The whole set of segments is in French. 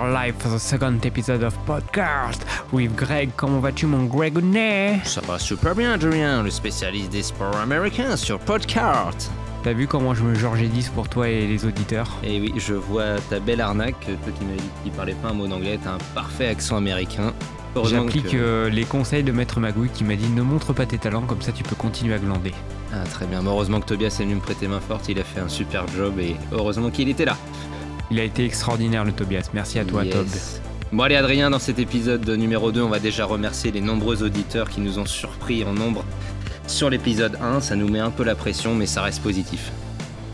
Are live for the second episode of podcast with Greg. Comment vas-tu, mon Gregonnet Ça va super bien, Adrien, le spécialiste des sports américains sur podcast. T'as vu comment je me Georges 10 pour toi et les auditeurs? Et oui, je vois ta belle arnaque, toi qui m'as dit qu'il parlait pas un mot d'anglais, t'as un parfait accent américain. J'applique que- euh, les conseils de Maître Magouille qui m'a dit ne montre pas tes talents, comme ça tu peux continuer à glander. Ah, très bien, heureusement que Tobias est venu me prêter main forte, il a fait un super job et heureusement qu'il était là. Il a été extraordinaire le Tobias, merci à toi Yes. Tob. Bon allez Adrien, dans cet épisode numéro 2, on va déjà remercier les nombreux auditeurs qui nous ont surpris en nombre sur l'épisode 1. Ça nous met un peu la pression, mais ça reste positif.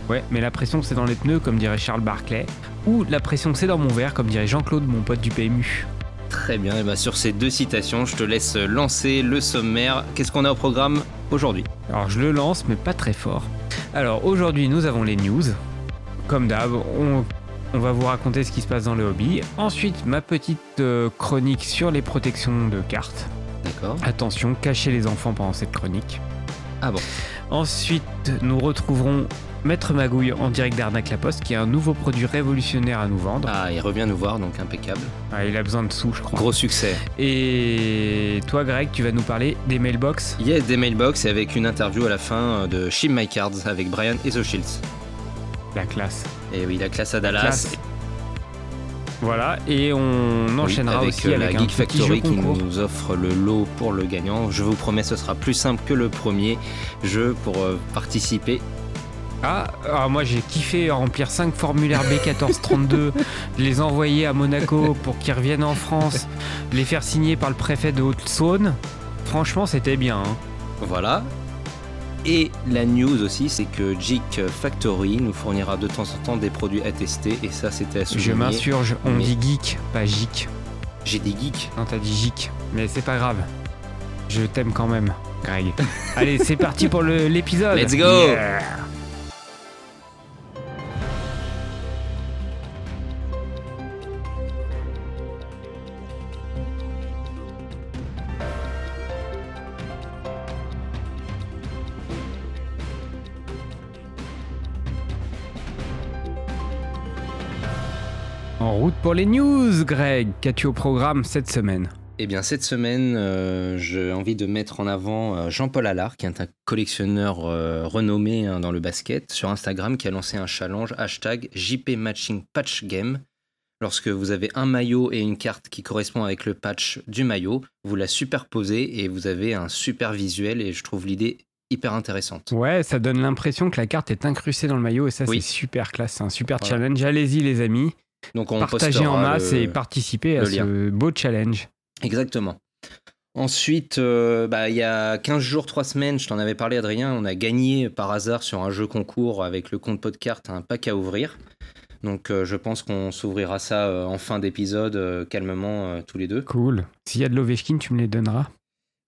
Ouais, mais la pression c'est dans les pneus comme dirait Charles Barclay, ou la pression c'est dans mon verre comme dirait Jean-Claude, mon pote du PMU. Très bien, et bah sur ces deux citations, je te laisse lancer le sommaire. Qu'est-ce qu'on a au programme aujourd'hui? Alors je le lance, mais pas très fort. Alors aujourd'hui, nous avons les news. Comme d'hab, on, on va vous raconter ce qui se passe dans le hobby. Ensuite, ma petite euh, chronique sur les protections de cartes. D'accord. Attention, cachez les enfants pendant cette chronique. Ah bon Ensuite, nous retrouverons Maître Magouille en direct d'Arnaque La Poste, qui a un nouveau produit révolutionnaire à nous vendre. Ah, il revient nous voir, donc impeccable. Ah, il a besoin de sous, je crois. Gros succès. Et toi, Greg, tu vas nous parler des mailbox? Yes, des mailbox et avec une interview à la fin euh, de Shim My Cards avec Brian et The Shields. La classe. Et oui, la classe à Dallas. Classe. Voilà, et on Oui, enchaînera avec aussi euh, avec la Geek Factory qui nous offre le lot pour le gagnant. Je vous promets, ce sera plus simple que le premier jeu pour euh, participer. Ah, alors moi j'ai kiffé remplir 5 formulaires B1432, les envoyer à Monaco pour qu'ils reviennent en France, les faire signer par le préfet de Haute-Saône. Franchement, c'était bien. hein. Voilà. Et la news aussi, c'est que Geek Factory nous fournira de temps en temps des produits à tester. Et ça, c'était à Je m'insurge, on mais- dit geek, pas geek. J'ai des geeks. Non, t'as dit geek, mais c'est pas grave. Je t'aime quand même, Greg. Allez, c'est parti pour l'épisode. Let's go. Yeah. Pour les news, Greg. Qu'as-tu au programme cette semaine? Eh bien, cette semaine, euh, j'ai envie de mettre en avant euh, Jean-Paul Allard, qui est un collectionneur euh, renommé hein, dans le basket, sur Instagram, qui a lancé un challenge hashtag JP Matching Patch Game. Lorsque vous avez un maillot et une carte qui correspond avec le patch du maillot, vous la superposez et vous avez un super visuel et je trouve l'idée hyper intéressante. Ouais, ça donne l'impression que la carte est incrustée dans le maillot et ça Oui. c'est super classe, c'est un super challenge. Allez-y les amis, Donc on partagez en masse le- et participez à ce beau challenge. Exactement. Ensuite, euh, bah, il y a 15 jours, 3 semaines, je t'en avais parlé, Adrien, on a gagné par hasard sur un jeu concours avec le compte Podcart un pack à ouvrir. Donc euh, je pense qu'on s'ouvrira ça euh, en fin d'épisode, calmement, tous les deux. Cool. S'il y a de l'Ovechkin, tu me les donneras.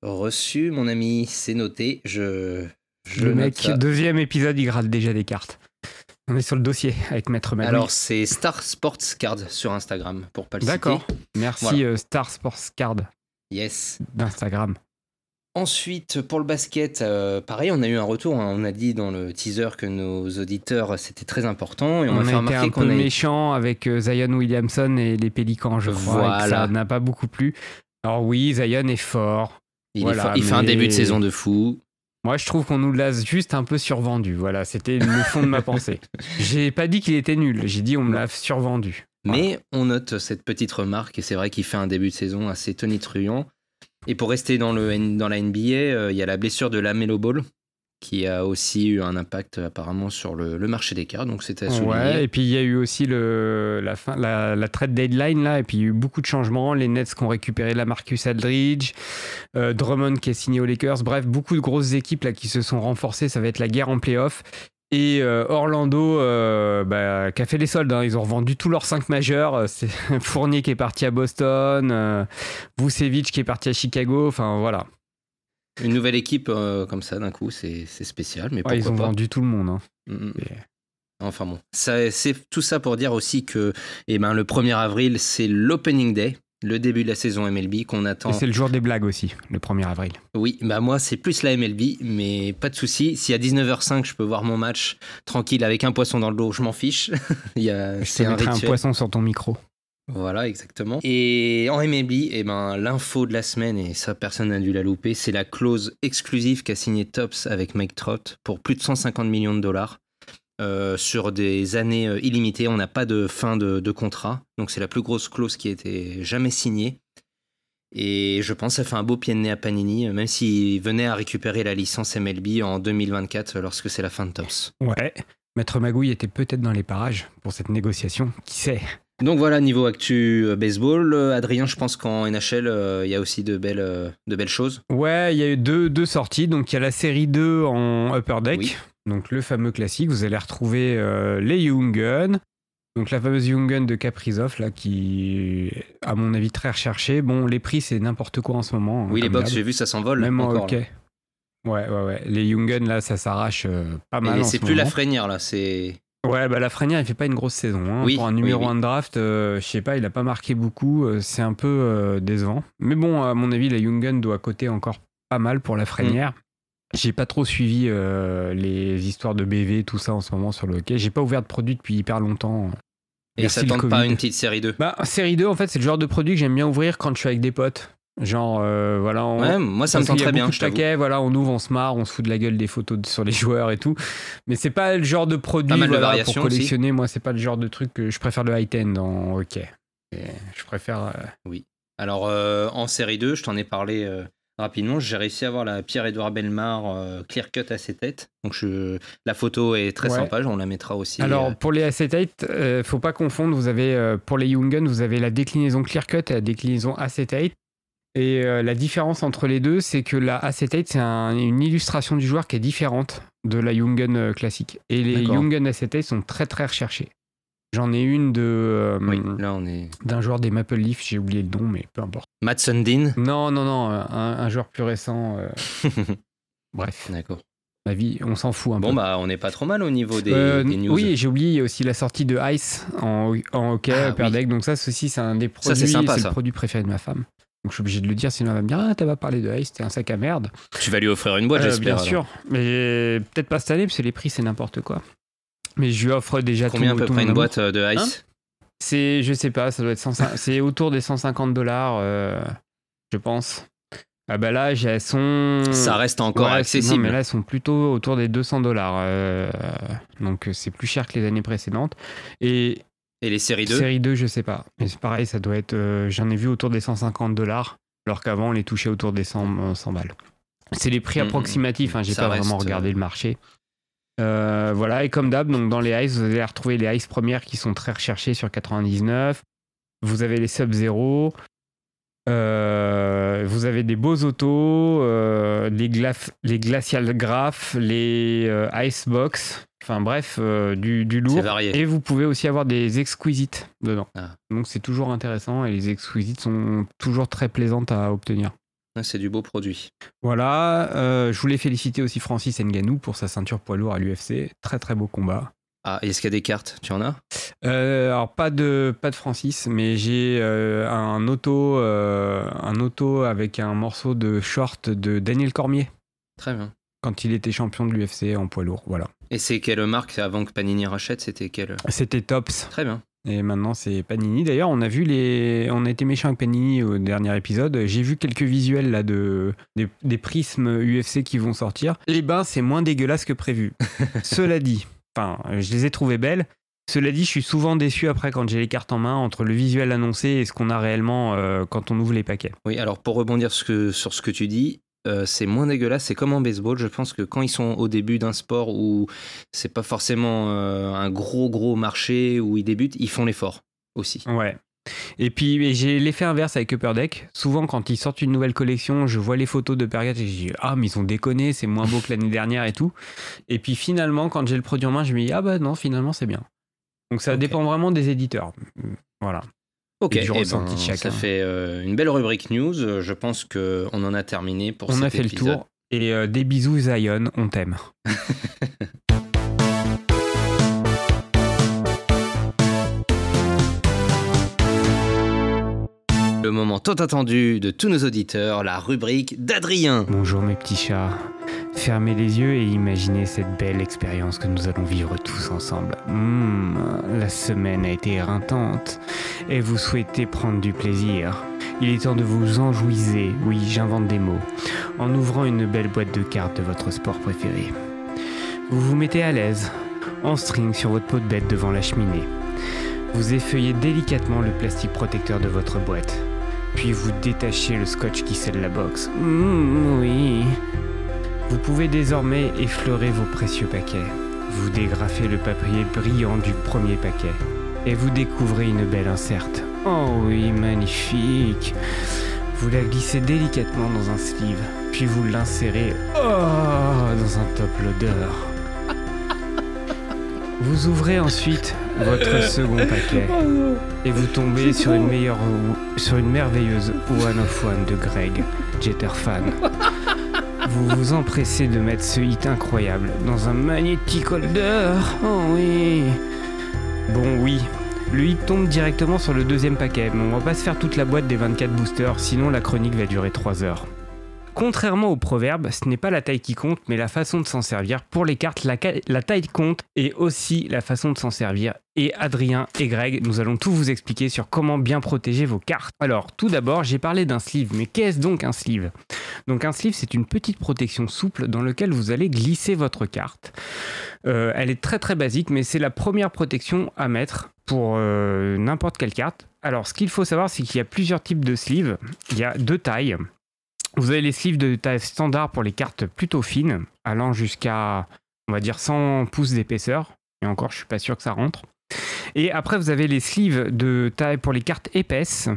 Reçu, mon ami, c'est noté. Je, je le mec, ça. deuxième épisode, il gratte déjà des cartes. On est sur le dossier avec Maître Magui. Alors, c'est Star Sports Card sur Instagram, pour pas le. D'accord. Merci Voilà. euh, Star Sports Card Yes. d'Instagram. Ensuite, pour le basket, euh, pareil, on a eu un retour. hein. On a dit dans le teaser que nos auditeurs, c'était très important. Et on, On, m'a fait a été un peu a méchant avec euh, Zion Williamson et les Pélicans, je crois. et que Voilà. ça n'a pas beaucoup plu. Alors oui, Zion est fort. Il, est Voilà, fort- il fait un début de saison de fou. Moi, je trouve qu'on nous l'a juste un peu survendu. Voilà, c'était le fond de ma pensée. J'ai pas dit qu'il était nul, j'ai dit on me l'a survendu. Voilà. Mais on note cette petite remarque, et c'est vrai qu'il fait un début de saison assez tonitruant. Et pour rester dans, le, N- dans la NBA, euh, il y a la blessure de Lamelo Ball, qui a aussi eu un impact apparemment sur le, marché des cartes, donc c'était. Ouais, et puis il y a eu aussi le, la, fin, la, trade deadline là, et puis il y a eu beaucoup de changements. Les Nets qui ont récupéré la Marcus Aldridge, euh, Drummond qui est signé aux Lakers. Bref, beaucoup de grosses équipes là qui se sont renforcées. Ça va être la guerre en playoff. Et euh, Orlando, euh, bah, qui a fait les soldes, hein. ils ont revendu tous leurs 5 majeurs. C'est Fournier qui est parti à Boston, euh, Vucevic qui est parti à Chicago. Enfin voilà, Une nouvelle équipe euh, comme ça, d'un coup, c'est c'est spécial, mais Ouais, ils pourquoi ont pas vendu tout le monde. hein. Mm. Et- Enfin bon, ça, c'est tout ça pour dire aussi que eh ben, le 1er avril, c'est l'opening day. le début de la saison MLB qu'on attend. c'est le jour des blagues aussi, le 1er avril. Oui, bah moi c'est plus la MLB, mais pas de souci. Si à 19h05 je peux voir mon match tranquille avec un poisson dans le dos, je m'en fiche. Il y a, je te un, un poisson sur ton micro. Voilà, exactement. Et en MLB, eh ben, l'info de la semaine, et ça personne n'a dû la louper, c'est la clause exclusive qu'a signé Tops avec Mike Trout pour plus de 150 millions de dollars. Euh, sur des années euh, illimitées. On n'a pas de fin de, contrat. Donc c'est la plus grosse clause qui a été jamais signée. Et je pense que ça fait un beau pied de nez à Panini, même s'il venait à récupérer la licence MLB en 2024 lorsque c'est la fin de Tops. Ouais, Maître Magouille était peut-être dans les parages pour cette négociation, qui sait? Donc voilà, niveau actu euh, baseball, Adrien, je pense qu'en NHL, il y a aussi de belles, de belles choses. Ouais, il y a eu deux, deux sorties. Donc il y a la série 2 en Upper Deck. Donc le fameux classique, vous allez retrouver euh, les Young Guns. Donc la fameuse Young Gun de Caprizov, là, qui est, à mon avis, très recherchée. Bon, les prix, c'est n'importe quoi en ce moment. Hein, oui, les box, j'ai vu, ça s'envole. Même en Ouais, ouais, ouais. Les Young Guns, là, ça s'arrache euh, pas mal. C'est plus la frénière, là, c'est. Ouais, bah la Frénière, il fait pas une grosse saison. Hein. Pour un numéro 1 de draft, euh, je sais pas, il a pas marqué beaucoup. c'est un peu décevant. Mais bon, à mon avis, la Young Gun doit coter encore pas mal pour la Frénière. J'ai pas trop suivi euh, les histoires de BV, tout ça en ce moment sur le hockey. J'ai pas ouvert de produit depuis hyper longtemps. Et ça tente pas une petite série 2 Bah, série 2, en fait, c'est le genre de produit que j'aime bien ouvrir quand je suis avec des potes. Genre, euh, voilà. On... Ouais, moi ça me tente très bien. Je voilà, on ouvre, on se marre, on se fout de la gueule des photos sur les joueurs et tout. Mais c'est pas le genre de produit voilà, pour collectionner. Moi, c'est pas le genre de truc que je préfère le high-end en hockey. je préfère. Euh, oui. Alors, en série 2, je t'en ai parlé rapidement, j'ai réussi à avoir la Pierre-Édouard Belmar euh, clear cut acetate. Donc je, la photo est très sympa, on la mettra aussi. Alors euh, pour les acetate, euh, faut pas confondre, vous avez pour les Jungen, vous avez la déclinaison clear cut et la déclinaison acetate. Et la différence entre les deux, c'est que la acetate, c'est une illustration du joueur qui est différente de la Jungen classique. Et les Jungen acetate sont très très recherchés. J'en ai une de. Euh, là on est. D'un joueur des Maple Leaf, j'ai oublié le nom, mais peu importe. Matt Sundin Non, non, non, un, joueur plus récent. Euh. Bref. D'accord. La vie, on s'en fout un peu. Bon, bah, on n'est pas trop mal au niveau des, euh, news. Oui, j'ai oublié aussi la sortie de Ice en, en hockey, ah, Deck. Donc, ça, ceci, c'est un des produits. c'est le produit préféré de ma femme. Donc, je suis obligé de le dire, sinon elle va me dire Ah, t'as pas parlé de Ice, t'es un sac à merde. Tu vas lui offrir une boîte, j'espère. Bien sûr. Mais peut-être pas cette année, parce que les prix, c'est n'importe quoi. Mais je lui offre déjà Combien à peu près une boîte euh, de Ice hein? C'est, je sais pas, ça doit être c'est autour des 150 dollars, euh, je pense. Ah bah là, elles sont. Ça reste encore accessible. mais là, elles sont plutôt autour des 200 dollars. Euh, donc c'est plus cher que les années précédentes. Et. Et les séries 2 Série 2, je sais pas. Mais c'est pareil, ça doit être. J'en ai vu autour des 150 dollars, alors qu'avant, on les touchait autour des 100, 100 balles. C'est les prix mm, mm, approximatifs, hein, j'ai pas vraiment regardé le marché. Euh, voilà, et comme d'hab, donc dans les ice, vous allez retrouver les ice premières qui sont très recherchées sur 99. Vous avez les Sub-Zero. Euh, vous avez des beaux autos, euh, les, les Glacial Graph, les Icebox. Enfin bref, du, du, lourd. Et vous pouvez aussi avoir des exquisites dedans. Ah. Donc c'est toujours intéressant et les exquisites sont toujours très plaisantes à obtenir. C'est du beau produit. Voilà, euh, je voulais féliciter aussi Francis Nganou pour sa ceinture poids lourd à l'UFC. Très très beau combat. Ah, est-ce qu'il y a des cartes? Tu en as? Euh, Alors pas de pas de Francis, mais j'ai euh, un auto un auto avec un morceau de short de Daniel Cormier. Très bien. Quand il était champion de l'UFC en poids lourd, voilà. Et c'est quelle marque avant que Panini rachète? C'était quelle? C'était Tops. Très bien. Et maintenant, c'est Panini. D'ailleurs, on a vu les, on a été méchant avec Panini au dernier épisode. J'ai vu quelques visuels là de des, prismes UFC qui vont sortir. Les bains, c'est moins dégueulasse que prévu. Cela dit, enfin, je les ai trouvées belles. Cela dit, je suis souvent déçu après quand j'ai les cartes en main entre le visuel annoncé et ce qu'on a réellement euh, quand on ouvre les paquets. Oui, alors pour rebondir sur ce que tu dis, euh, c'est moins dégueulasse. C'est comme en baseball. Je pense que quand ils sont au début d'un sport où c'est pas forcément euh, un gros gros marché où ils débutent, ils font l'effort aussi. Ouais. Et puis j'ai l'effet inverse avec Upper Deck. Souvent, quand ils sortent une nouvelle collection, je vois les photos de Pergat et je dis Ah, mais ils ont déconné, c'est moins beau que l'année dernière et tout. Et puis finalement, quand j'ai le produit en main, je me dis Ah, bah non, finalement, c'est bien. Donc ça dépend vraiment des éditeurs. Voilà. Ok, eh ben, ça fait euh, une belle rubrique news. Je pense qu'on en a terminé pour on a fait le tour. Et euh, des bisous Zion, on t'aime. Le moment tant attendu de tous nos auditeurs, la rubrique d'Adrien. Bonjour mes petits chats. Fermez les yeux et imaginez cette belle expérience que nous allons vivre tous ensemble. Mmh, la semaine a été éreintante et vous souhaitez prendre du plaisir. Il est temps de vous enjouiser, oui j'invente des mots, en ouvrant une belle boîte de cartes de votre sport préféré. Vous vous mettez à l'aise, en string sur votre peau de bête devant la cheminée. Vous effeuillez délicatement le plastique protecteur de votre boîte. Puis vous détachez le scotch qui scelle la box. Mmh, oui. Vous pouvez désormais effleurer vos précieux paquets. Vous dégrafez le papier brillant du premier paquet. Et vous découvrez une belle inserte. Oh oui, magnifique. Vous la glissez délicatement dans un sleeve. Puis vous l'insérez oh, dans un top loader. Vous ouvrez ensuite votre second paquet et vous tombez sur une, meilleure, sur une merveilleuse One of One de Greg, Jetterfan. Vous vous empressez de mettre ce hit incroyable dans un magnétique holder. Oh oui. Bon oui, le hit tombe directement sur le deuxième paquet, mais on va pas se faire toute la boîte des 24 boosters, sinon la chronique va durer 3 heures. Contrairement au proverbe, ce n'est pas la taille qui compte, mais la façon de s'en servir. Pour les cartes, la, taille compte et aussi la façon de s'en servir. Et Adrien et Greg, nous allons tout vous expliquer sur comment bien protéger vos cartes. Alors, tout d'abord, j'ai parlé d'un sleeve, mais qu'est-ce donc un sleeve? Donc un sleeve, c'est une petite protection souple dans laquelle vous allez glisser votre carte. Euh, elle est très très basique, mais c'est la première protection à mettre pour euh, n'importe quelle carte. Alors, ce qu'il faut savoir, c'est qu'il y a plusieurs types de sleeves. Il y a deux tailles. Vous avez les sleeves de taille standard pour les cartes plutôt fines, allant jusqu'à, on va dire, 100 pouces d'épaisseur. Et encore, je suis pas sûr que ça rentre. Et après, vous avez les sleeves de taille pour les cartes épaisses,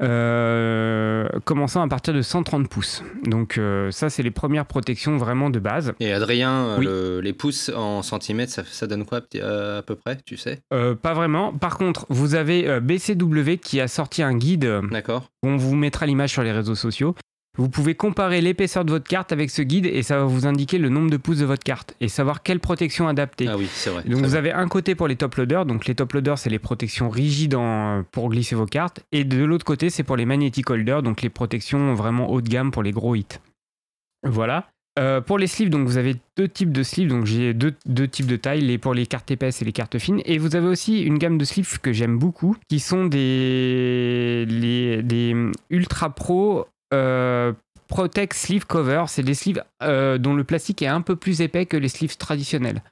euh, commençant à partir de 130 pouces. Donc euh, ça, c'est les premières protections vraiment de base. Et Adrien, les pouces en centimètres, ça, donne quoi à peu près, tu sais? Euh, Pas vraiment. Par contre, vous avez BCW qui a sorti un guide. D'accord. On vous mettra l'image sur les réseaux sociaux. Vous pouvez comparer l'épaisseur de votre carte avec ce guide et ça va vous indiquer le nombre de pouces de votre carte et savoir quelle protection adapter. Ah oui, c'est vrai. Donc vous avez un côté pour les top loaders, donc les top loaders c'est les protections rigides pour glisser vos cartes et de l'autre côté c'est pour les magnetic holders, donc les protections vraiment haut de gamme pour les gros hits. Voilà. Euh, pour les sleeves, donc vous avez deux types de sleeves, donc j'ai deux, types de tailles, les pour les cartes épaisses et les cartes fines. Et vous avez aussi une gamme de sleeves que j'aime beaucoup, qui sont des, les, des Ultra Pro euh, Protect Sleeve Cover, c'est des sleeves euh, dont le plastique est un peu plus épais que les sleeves traditionnels.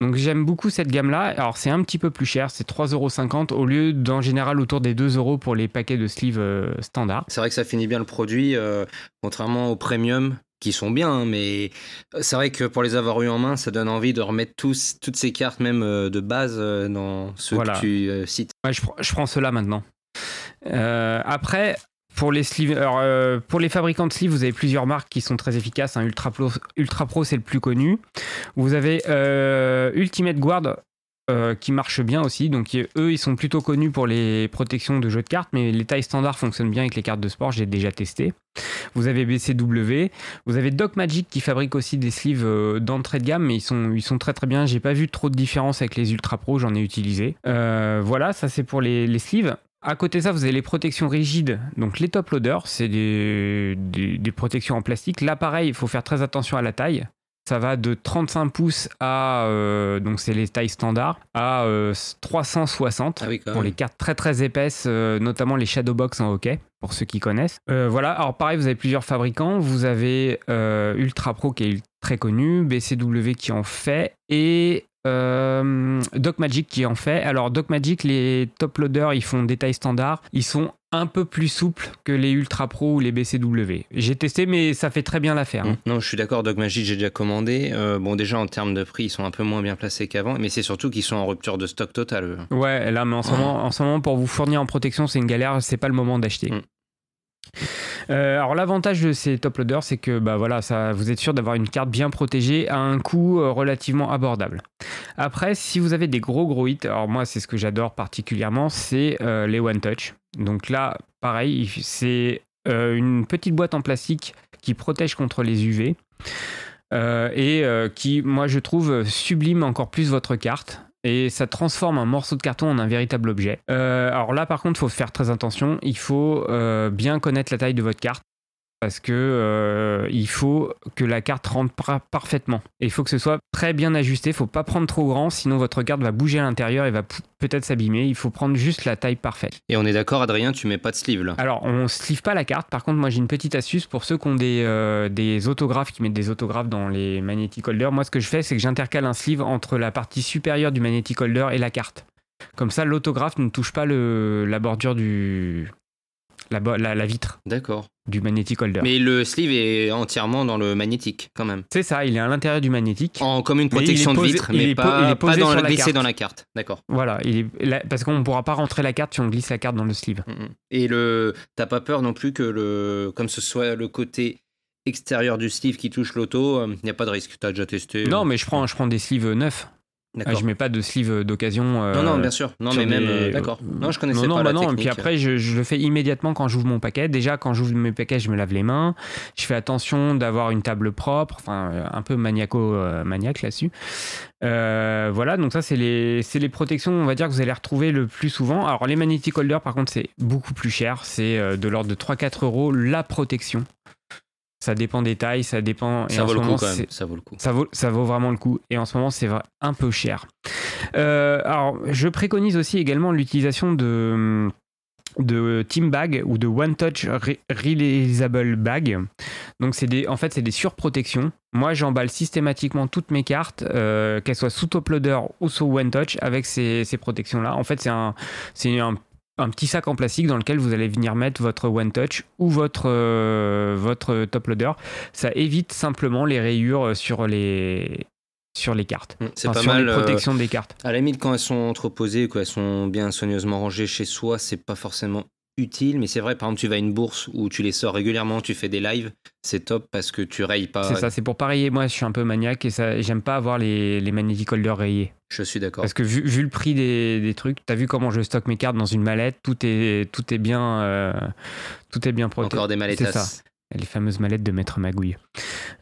Donc j'aime beaucoup cette gamme-là. Alors c'est un petit peu plus cher, c'est 3,50€ au lieu d'en général autour des 2€ pour les paquets de sleeves euh, standard. C'est vrai que ça finit bien le produit, contrairement aux premium qui sont bien, hein, mais c'est vrai que pour les avoir eu en main, ça donne envie de remettre tous, toutes ces cartes même de base dans ceux que tu cites. je, je, prends cela maintenant. après, pour les, euh, pour les fabricants de sleeves, vous avez plusieurs marques qui sont très efficaces. Ultra, Pro, Ultra Pro, c'est le plus connu. Vous avez euh, Ultimate Guard euh, qui marche bien aussi. Donc eux, ils sont plutôt connus pour les protections de jeux de cartes, mais les tailles standards fonctionnent bien avec les cartes de sport. J'ai déjà testé. Vous avez BCW. Vous avez Doc Magic qui fabrique aussi des sleeves d'entrée de gamme, mais ils sont, ils sont très très bien. J'ai pas vu trop de différence avec les Ultra Pro, j'en ai utilisé. voilà, ça c'est pour les, les sleeves. À côté ça, vous avez les protections rigides. Donc les top loaders, c'est des, protections en plastique. Là, pareil, il faut faire très attention à la taille. Ça va de 35 pouces à, euh, donc c'est les tailles standards, à 360 euh, ah pour les cartes très très épaisses, euh, notamment les Shadowbox en hockey, pour ceux qui connaissent. voilà, alors pareil, vous avez plusieurs fabricants. Vous avez Ultra Pro qui est très connu, BCW qui en fait, et euh, Doc Magic qui en fait. Alors Doc Magic, les top loaders, ils font des tailles standards. Ils sont un peu plus souples que les Ultra Pro ou les BCW. J'ai testé, mais ça fait très bien l'affaire. Hein. Mmh. Non, je suis d'accord. Doc Magic, j'ai déjà commandé. Euh, bon, déjà en termes de prix, ils sont un peu moins bien placés qu'avant, mais c'est surtout qu'ils sont en rupture de stock total. Ouais, là, mais en ce, moment, en ce moment, pour vous fournir en protection, c'est une galère. C'est pas le moment d'acheter. Mmh. Euh, alors l'avantage de ces top loaders, c'est que bah voilà, ça, vous êtes sûr d'avoir une carte bien protégée à un coût euh, relativement abordable. Après, si vous avez des gros gros hits, alors moi c'est ce que j'adore particulièrement, c'est euh, les one touch. Donc là, pareil, c'est une petite boîte en plastique qui protège contre les UV. et qui, moi, je trouve, sublime encore plus votre carte et ça transforme un morceau de carton en un véritable objet. Euh, alors là, par contre, il faut faire très attention. Il faut euh, bien connaître la taille de votre carte parce que euh, il faut que la carte rentre parfaitement. Et il faut que ce soit très bien ajusté. Il faut pas prendre trop grand, sinon votre carte va bouger à l'intérieur et va peut-être s'abîmer. Il faut prendre juste la taille parfaite. Et on est d'accord, Adrien, tu mets pas de sleeve là Alors, on sleeve pas la carte. Par contre, moi j'ai une petite astuce pour ceux qui ont des, euh, des autographes, qui mettent des autographes dans les magnetic holders. Moi, ce que je fais, c'est que j'intercale un sleeve entre la partie supérieure du magnetic holder et la carte. Comme ça, l'autographe ne touche pas le, la bordure du, la, vitre. D'accord. Du magnétique holder. Mais le sleeve est entièrement dans le magnétique, quand même. C'est ça, il est à l'intérieur du magnétique. En, comme une protection de vitre, mais pas, dans la, glisser dans la carte. D'accord. Voilà, il est, parce qu'on ne pourra pas rentrer la carte si on glisse la carte dans le sleeve. Mm, mm. Et le, t'as pas peur non plus que le, comme ce soit le côté extérieur du sleeve qui touche l'auto, il euh, n'y a pas de risque. Tu as déjà testé Non, mais je prends, je prends des sleeves neufs. Ah, je mets pas de sleeve d'occasion. non, non, euh, bien sûr. Non, mais même. Euh, d'accord. Non, je connaissais non, pas non, la bah Et puis après, je, le fais immédiatement quand j'ouvre mon paquet. Déjà, quand j'ouvre mes paquets, je me lave les mains. Je fais attention d'avoir une table propre. Enfin, un peu maniaco-maniaque euh, là-dessus. voilà, donc ça, c'est les, les protections, on va dire, que vous allez retrouver le plus souvent. Alors, les magnetic holders, par contre, c'est beaucoup plus cher. C'est de l'ordre de 3-4 euros la protection. Ça dépend des tailles, ça dépend. Ça vaut le coup quand même. Ça vaut le coup. Ça vaut, ça vaut vraiment le coup. Et en ce moment, c'est un peu cher. Euh, alors, je préconise aussi également l'utilisation de de team bag ou de one touch realizable bag. Donc c'est des en fait c'est des surprotections. Moi j'emballe systématiquement toutes mes cartes euh, qu'elles soient sous top loader ou sous one touch avec ces, ces protections là. En fait c'est un c'est un un petit sac en plastique dans lequel vous allez venir mettre votre One Touch ou votre, euh, votre top loader. Ça évite simplement les rayures sur les, sur les cartes. Mm, c'est pas sur mal. Les protections des cartes. À la limite, quand elles sont entreposées, quand elles sont bien soigneusement rangées chez soi, c'est pas forcément utile, mais c'est vrai, par exemple, tu vas à une bourse où tu les sors régulièrement, tu fais des lives, c'est top parce que tu rayes pas. C'est ça, c'est pour pas rayer. Moi, je suis un peu maniaque et ça, j'aime pas avoir les, les magnetic holders rayés. Je suis d'accord. Parce que vu, vu le prix des, des trucs, t'as vu comment je stocke mes cartes dans une mallette, tout est, tout est bien, euh, tout est bien protégé. Encore des mallettes. C'est ça les fameuses mallettes de Maître Magouille.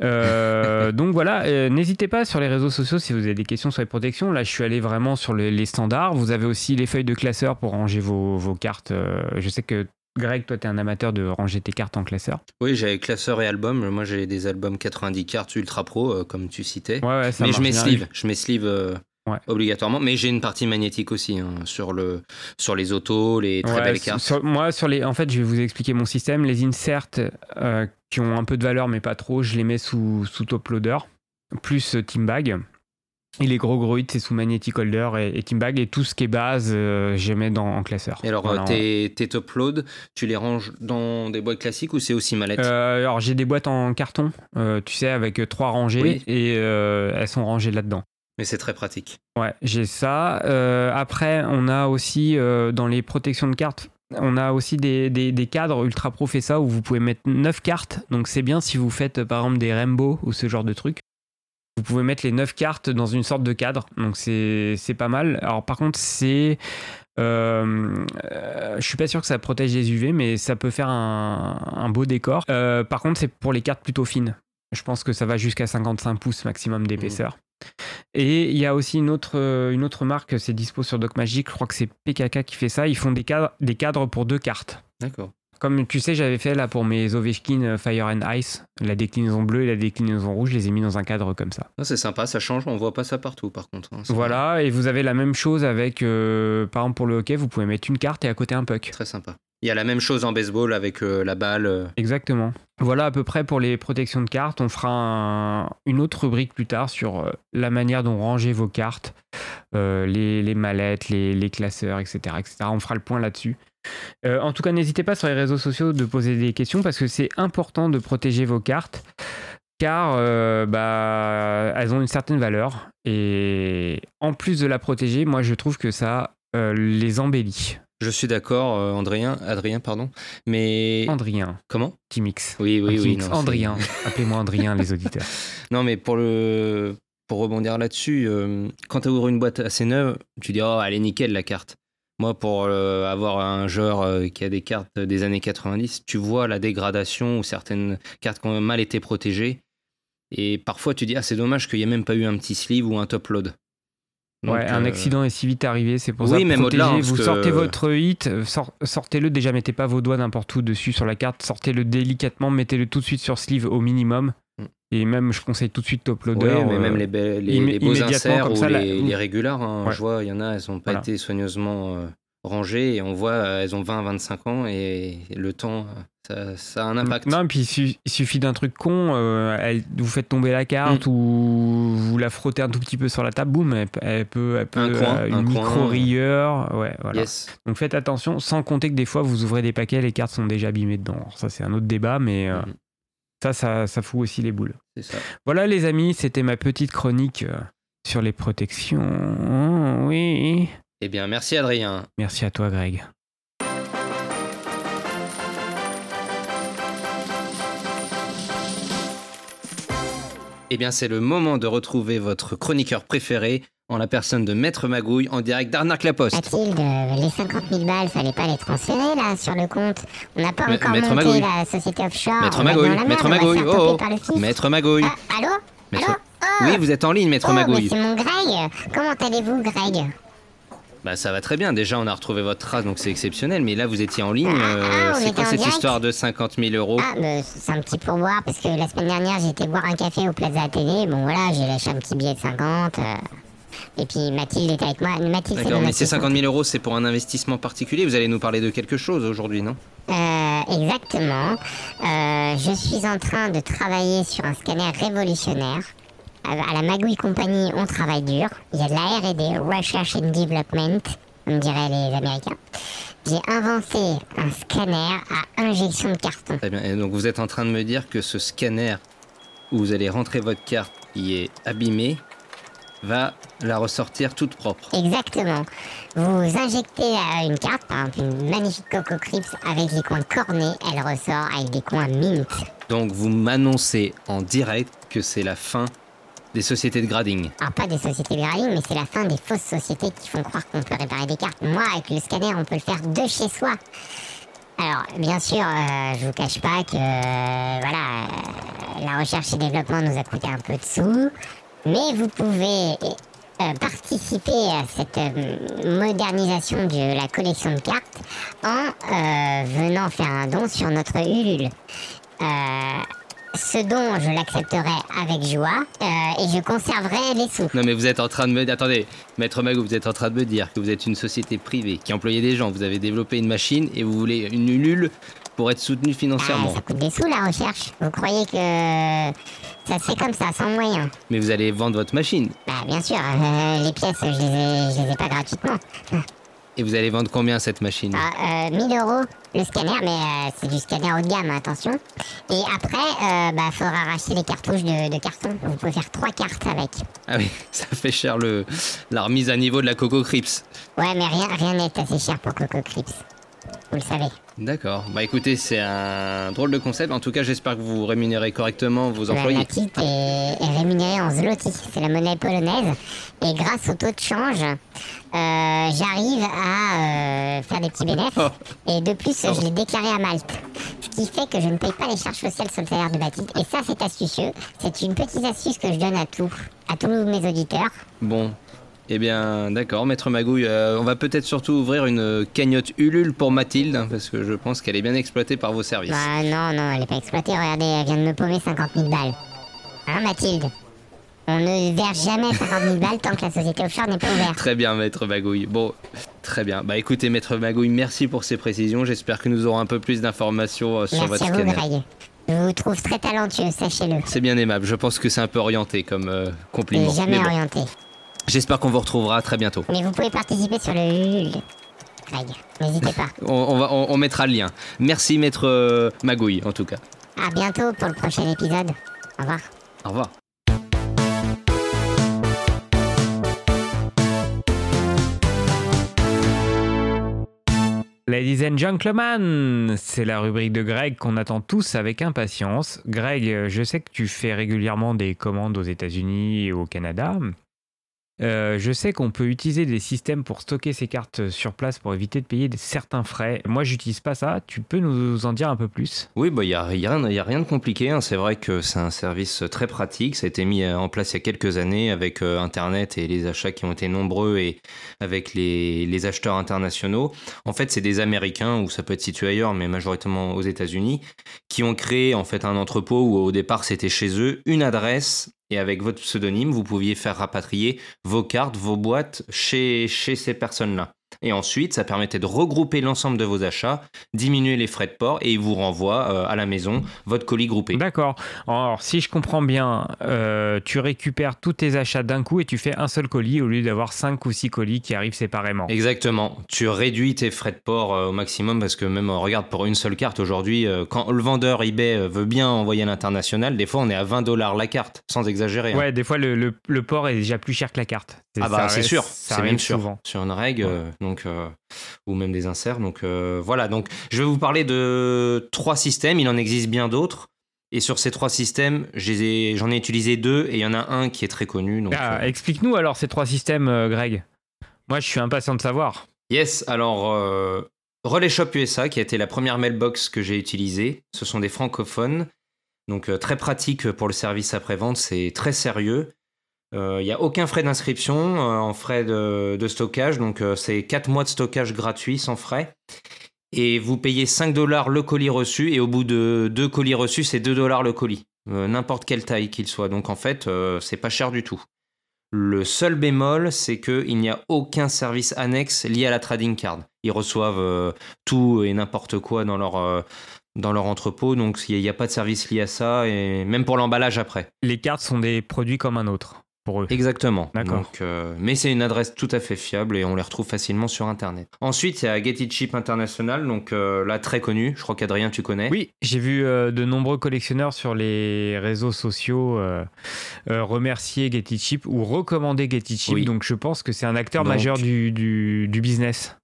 Euh, donc voilà, euh, n'hésitez pas sur les réseaux sociaux si vous avez des questions sur les protections. Là, je suis allé vraiment sur les, standards. Vous avez aussi les feuilles de classeur pour ranger vos, vos cartes. je sais que Greg, toi, tu es un amateur de ranger tes cartes en classeur. Oui, j'avais classeur et album. Moi, j'ai des albums 90 cartes ultra pro, euh, comme tu citais. Ouais, Mais je mets sleeve. Je mets sleeve euh, obligatoirement. Mais j'ai une partie magnétique aussi hein, sur, le, sur les autos, les très belles cartes. moi, sur les, en fait, je vais vous expliquer mon système. Les inserts euh, qui ont un peu de valeur, mais pas trop, je les mets sous, sous top loader, plus team bag. Et les gros gros hits, c'est sous Magnetic Holder et, Team Bag. Et tout ce qui est base, euh, je mets dans, en classeur. Et alors, tes, top load, tu les ranges dans des boîtes classiques ou c'est aussi mallette? Euh, Alors, j'ai des boîtes en carton, euh, tu sais, avec trois rangées. Et elles sont rangées là-dedans. Mais c'est très pratique. Ouais, j'ai ça. après, on a aussi, dans les protections de cartes, on a aussi des, des, cadres ultra pro fait ça où vous pouvez mettre 9 cartes. Donc, c'est bien si vous faites, par exemple, des Rainbow ou ce genre de truc. Vous pouvez mettre les 9 cartes dans une sorte de cadre, donc c'est pas mal. Alors par contre, c'est... Euh, euh, je suis pas sûr que ça protège les UV, mais ça peut faire un, beau décor. Euh, par contre, c'est pour les cartes plutôt fines. Je pense que ça va jusqu'à 55 pouces maximum d'épaisseur. Et il y a aussi une autre, une autre marque, c'est dispo sur Doc Magic, je crois que c'est PKK qui fait ça. Ils font des cadres, des cadres pour deux cartes. D'accord. Comme tu sais, j'avais fait là pour mes Ovechkin euh, Fire and Ice, la déclinaison bleue et la déclinaison rouge, je les ai mis dans un cadre comme ça. c'est sympa, ça change, on voit pas ça partout par contre. Hein, voilà, et vous avez la même chose avec, euh, par exemple pour le hockey, vous pouvez mettre une carte et à côté un puck. Très sympa. Il y a la même chose en baseball avec euh, la balle. Exactement. Voilà à peu près pour les protections de cartes. On fera une autre rubrique plus tard sur la manière dont ranger vos cartes, les, mallettes, les, classeurs, etc., etc. On fera le point là-dessus. Euh, en tout cas, n'hésitez pas sur les réseaux sociaux de poser des questions parce que c'est important de protéger vos cartes car euh, bah, elles ont une certaine valeur et en plus de la protéger, moi je trouve que ça euh, les embellit. Je suis d'accord, Andrien, Adrien, pardon, mais Andrien. Comment? Timix. Oui, oui, oui. Non, Andrien. Appelez-moi Andrien, les auditeurs. Non, mais pour le pour rebondir là-dessus, quand tu ouvres une boîte assez neuve, tu dis oh elle est nickel la carte. Moi, pour euh, avoir un joueur euh, qui a des cartes des années 90, tu vois la dégradation ou certaines cartes qui ont mal été protégées. Et parfois, tu dis, ah, c'est dommage qu'il n'y ait même pas eu un petit sleeve ou un top load. Donc, ouais, un euh, accident est si vite arrivé, c'est pour oui, ça. même au-delà, vous sortez votre hit, euh, sor- sortez-le déjà, mettez pas vos doigts n'importe où dessus sur la carte, sortez-le délicatement, mettez-le tout de suite sur sleeve au minimum. Mm. Et même, je conseille tout de suite top Oui, loader. mais euh, même les, be- les, les beaux inserts comme ou ça, la- les, les régulars, hein, Ouais. je vois, il y en a, elles n'ont pas Voilà. été soigneusement rangées et on voit, euh, elles ont 20-25 ans et le temps, ça, ça a un impact. Non, et puis il, su- il suffit d'un truc con, euh, elle- vous faites tomber la Mm. carte ou vous la frottez un tout petit peu sur la table, boum, elle, peut- elle peut, elle peut Un coin, euh, un une coin. micro-rayure. Ouais, voilà. Yes. Donc faites attention, sans compter que des fois vous ouvrez des paquets, les cartes sont déjà abîmées dedans. Alors ça, c'est un autre débat, mais euh, Mhm. ça, ça, ça fout aussi les boules. Ça. Voilà, les amis, c'était ma petite chronique sur les protections. Oui. Eh bien, merci Adrien. Merci à toi, Greg. Eh bien, c'est le moment de retrouver votre chroniqueur préféré en la personne de Maître Magouille en direct d'Arnaque-la-Poste. Mathilde, euh, les 50 000 balles, fallait pas les transférer là sur le compte. On n'a pas Ma- encore Maître monté Magouille. la société offshore. Maître on va être Magouille, dans la Maître merde, on va se Magouille, faire oh, toper oh. par le fisc. Maître Magouille. Ah, allô? Maître- Allô? Oh Oui, vous êtes en ligne, Maître Oh, mais Magouille. c'est mon Greg. Comment allez-vous, Greg? Bah ça va très bien. Déjà, on a retrouvé votre trace, donc c'est exceptionnel. Mais là, vous étiez en ligne. Ah, euh, ah, on c'est quoi cette direct histoire de 50 000 euros Ah, mais c'est un petit pourboire parce que la semaine dernière, été boire un café au Plaza Athénée. Bon, voilà, j'ai lâché un petit billet de 50. euh, Et puis Mathilde était avec moi. Mathilde, D'accord, mais ces assistante. 50 000 euros, c'est pour un investissement particulier. Vous allez nous parler de quelque chose aujourd'hui, non? Euh, exactement. Euh, je suis en train de travailler sur un scanner révolutionnaire. À la Magouille Company, on travaille dur. Il y a de la R&D, Research and Development, comme diraient les Américains. J'ai inventé un scanner à injection de carton. Très bien. Et donc, vous êtes en train de me dire que ce scanner où vous allez rentrer votre carte qui est abîmée va la ressortir toute propre. Exactement. Vous injectez euh, une carte, par exemple une magnifique Coco Crips avec les coins cornés, elle ressort avec des coins mint. Donc, vous m'annoncez en direct que c'est la fin des sociétés de grading. Alors pas des sociétés de grading, mais c'est la fin des fausses sociétés qui font croire qu'on peut réparer des cartes. Moi, avec le scanner, on peut le faire de chez soi. Alors, bien sûr, euh, je vous cache pas que euh, voilà, euh, la recherche et développement nous a coûté un peu de sous, mais vous pouvez euh, participer à cette modernisation de la collection de cartes en venant faire un don sur notre Ulule. Ce don, je l'accepterai avec joie euh, et je conserverai les sous. Non, mais vous êtes en train de me... Attendez, Maître Magou, vous êtes en train de me dire que vous êtes une société privée qui employait des gens. Vous avez développé une machine et vous voulez une Ulule pour être soutenu Ah, financièrement. ça coûte des sous la recherche. Vous croyez que ça se fait comme ça, sans moyens Mais vous allez vendre votre machine. Bah bien sûr, euh, les pièces, je les, ai, je les ai pas gratuitement. Et vous allez vendre combien cette machine? Ah, euh, 1000 euros le scanner, mais euh, c'est du scanner haut de gamme, attention. Et après, euh, bah faudra racheter les cartouches de, de carton. Vous pouvez faire trois cartes avec. Ah oui, ça fait cher le la remise à niveau de la Coco Crips. Ouais, mais rien rien n'est assez cher pour Coco Crips. Vous le savez. D'accord. Bah écoutez, c'est un drôle de concept. En tout cas, j'espère que vous rémunérez correctement vos employés. la petite est, est rémunérée en zloty, c'est la monnaie polonaise. Et grâce au taux de change, euh, j'arrive à euh, faire des petits bénéfices. Oh. Et de plus, je l'ai déclaré à Malte. Ce qui fait que je ne paye pas les charges sociales sur le salaire de Mathilde. Et ça, c'est astucieux. C'est une petite astuce que je donne à tous, à tous mes auditeurs. Bon. Eh bien, d'accord, Maître Magouille, euh, on va peut-être surtout ouvrir une cagnotte Ulule pour Mathilde, hein, parce que je pense qu'elle est bien exploitée par vos services. Bah non, non, elle n'est pas exploitée. Regardez, elle vient de me paumer 50 000 balles. Hein, Mathilde? On ne verse jamais 50 000 balles tant que la société offshore n'est pas ouverte. Très bien, Maître Magouille. Bon, très bien. Bah écoutez, Maître Magouille, merci pour ces précisions. J'espère que nous aurons un peu plus d'informations euh, sur Merci votre à vous, scanner. Je vous trouve très talentueux, sachez-le. C'est bien aimable. Je pense que c'est un peu orienté comme euh, compliment. Et jamais Mais bon, orienté. J'espère qu'on vous retrouvera très bientôt. Mais vous pouvez participer sur le Greg. N'hésitez pas. On, on va, on, on mettra le lien. Merci, Maître euh, Magouille, en tout cas. À bientôt pour le prochain épisode. Au revoir. Au revoir. Ladies and gentlemen, c'est la rubrique de Greg qu'on attend tous avec impatience. Greg, je sais que tu fais régulièrement des commandes aux États-Unis et au Canada. Euh, je sais qu'on peut utiliser des systèmes pour stocker ses cartes sur place pour éviter de payer certains frais. Moi, j'utilise pas ça. Tu peux nous en dire un peu plus? Oui, il bah, n'y a, rien de compliqué. Hein. C'est vrai que c'est un service très pratique. Ça a été mis en place il y a quelques années avec euh, Internet et les achats qui ont été nombreux et avec les, les acheteurs internationaux. En fait, c'est des Américains, ou ça peut être situé ailleurs, mais majoritairement aux États-Unis, qui ont créé en fait un entrepôt où au départ c'était chez eux, une adresse et avec votre pseudonyme, vous pouviez faire rapatrier vos cartes, vos boîtes chez, ces personnes-là. Et ensuite, ça permettait de regrouper l'ensemble de vos achats, diminuer les frais de port et il vous renvoie euh, à la maison votre colis groupé. D'accord. Alors, si je comprends bien, euh, tu récupères tous tes achats d'un coup et tu fais un seul colis au lieu d'avoir cinq ou six colis qui arrivent séparément. Exactement. Tu réduis tes frais de port euh, au maximum parce que même, regarde, pour une seule carte aujourd'hui, quand le vendeur eBay veut bien envoyer à l'international, des fois on est à 20 dollars la carte, sans exagérer. Hein. Ouais, des fois le, le, port est déjà plus cher que la carte. Ah bah c'est sûr, c'est même sûr. Sur une règle, donc, euh, ou même des inserts. Donc euh, voilà, donc je vais vous parler de trois systèmes, il en existe bien d'autres. Et sur ces trois systèmes, j'en ai, utilisé deux et il y en a un qui est très connu. Donc, ah, euh, Explique-nous alors ces trois systèmes, Greg. Moi, je suis impatient de savoir. Yes, alors Relay Shop USA, qui a été la première mailbox que j'ai utilisée, ce sont des francophones. Donc très pratique pour le service après-vente, c'est très sérieux. Il euh, n'y a aucun frais d'inscription euh, en frais de, stockage, donc euh, c'est 4 mois de stockage gratuit sans frais. Et vous payez 5 dollars le colis reçu, et au bout de deux colis reçus, c'est 2 dollars le colis, n'importe quelle taille qu'il soit. Donc en fait, c'est pas cher du tout. Le seul bémol, c'est qu'il n'y a aucun service annexe lié à la trading card. Ils reçoivent tout et n'importe quoi dans leur, dans leur entrepôt, donc il n'y a, pas de service lié à ça, et même pour l'emballage après. Les cartes sont des produits comme un autre eux. Exactement. D'accord. Euh, mais c'est une adresse tout à fait fiable et on les retrouve facilement sur Internet. Ensuite, il y a Get It Cheap International, donc euh, là très connu. Je crois qu'Adrien, tu connais. Oui, j'ai vu euh, de nombreux collectionneurs sur les réseaux sociaux remercier Get It Cheap ou recommander Get It Cheap. Donc je pense que c'est un acteur majeur du, du, du, business.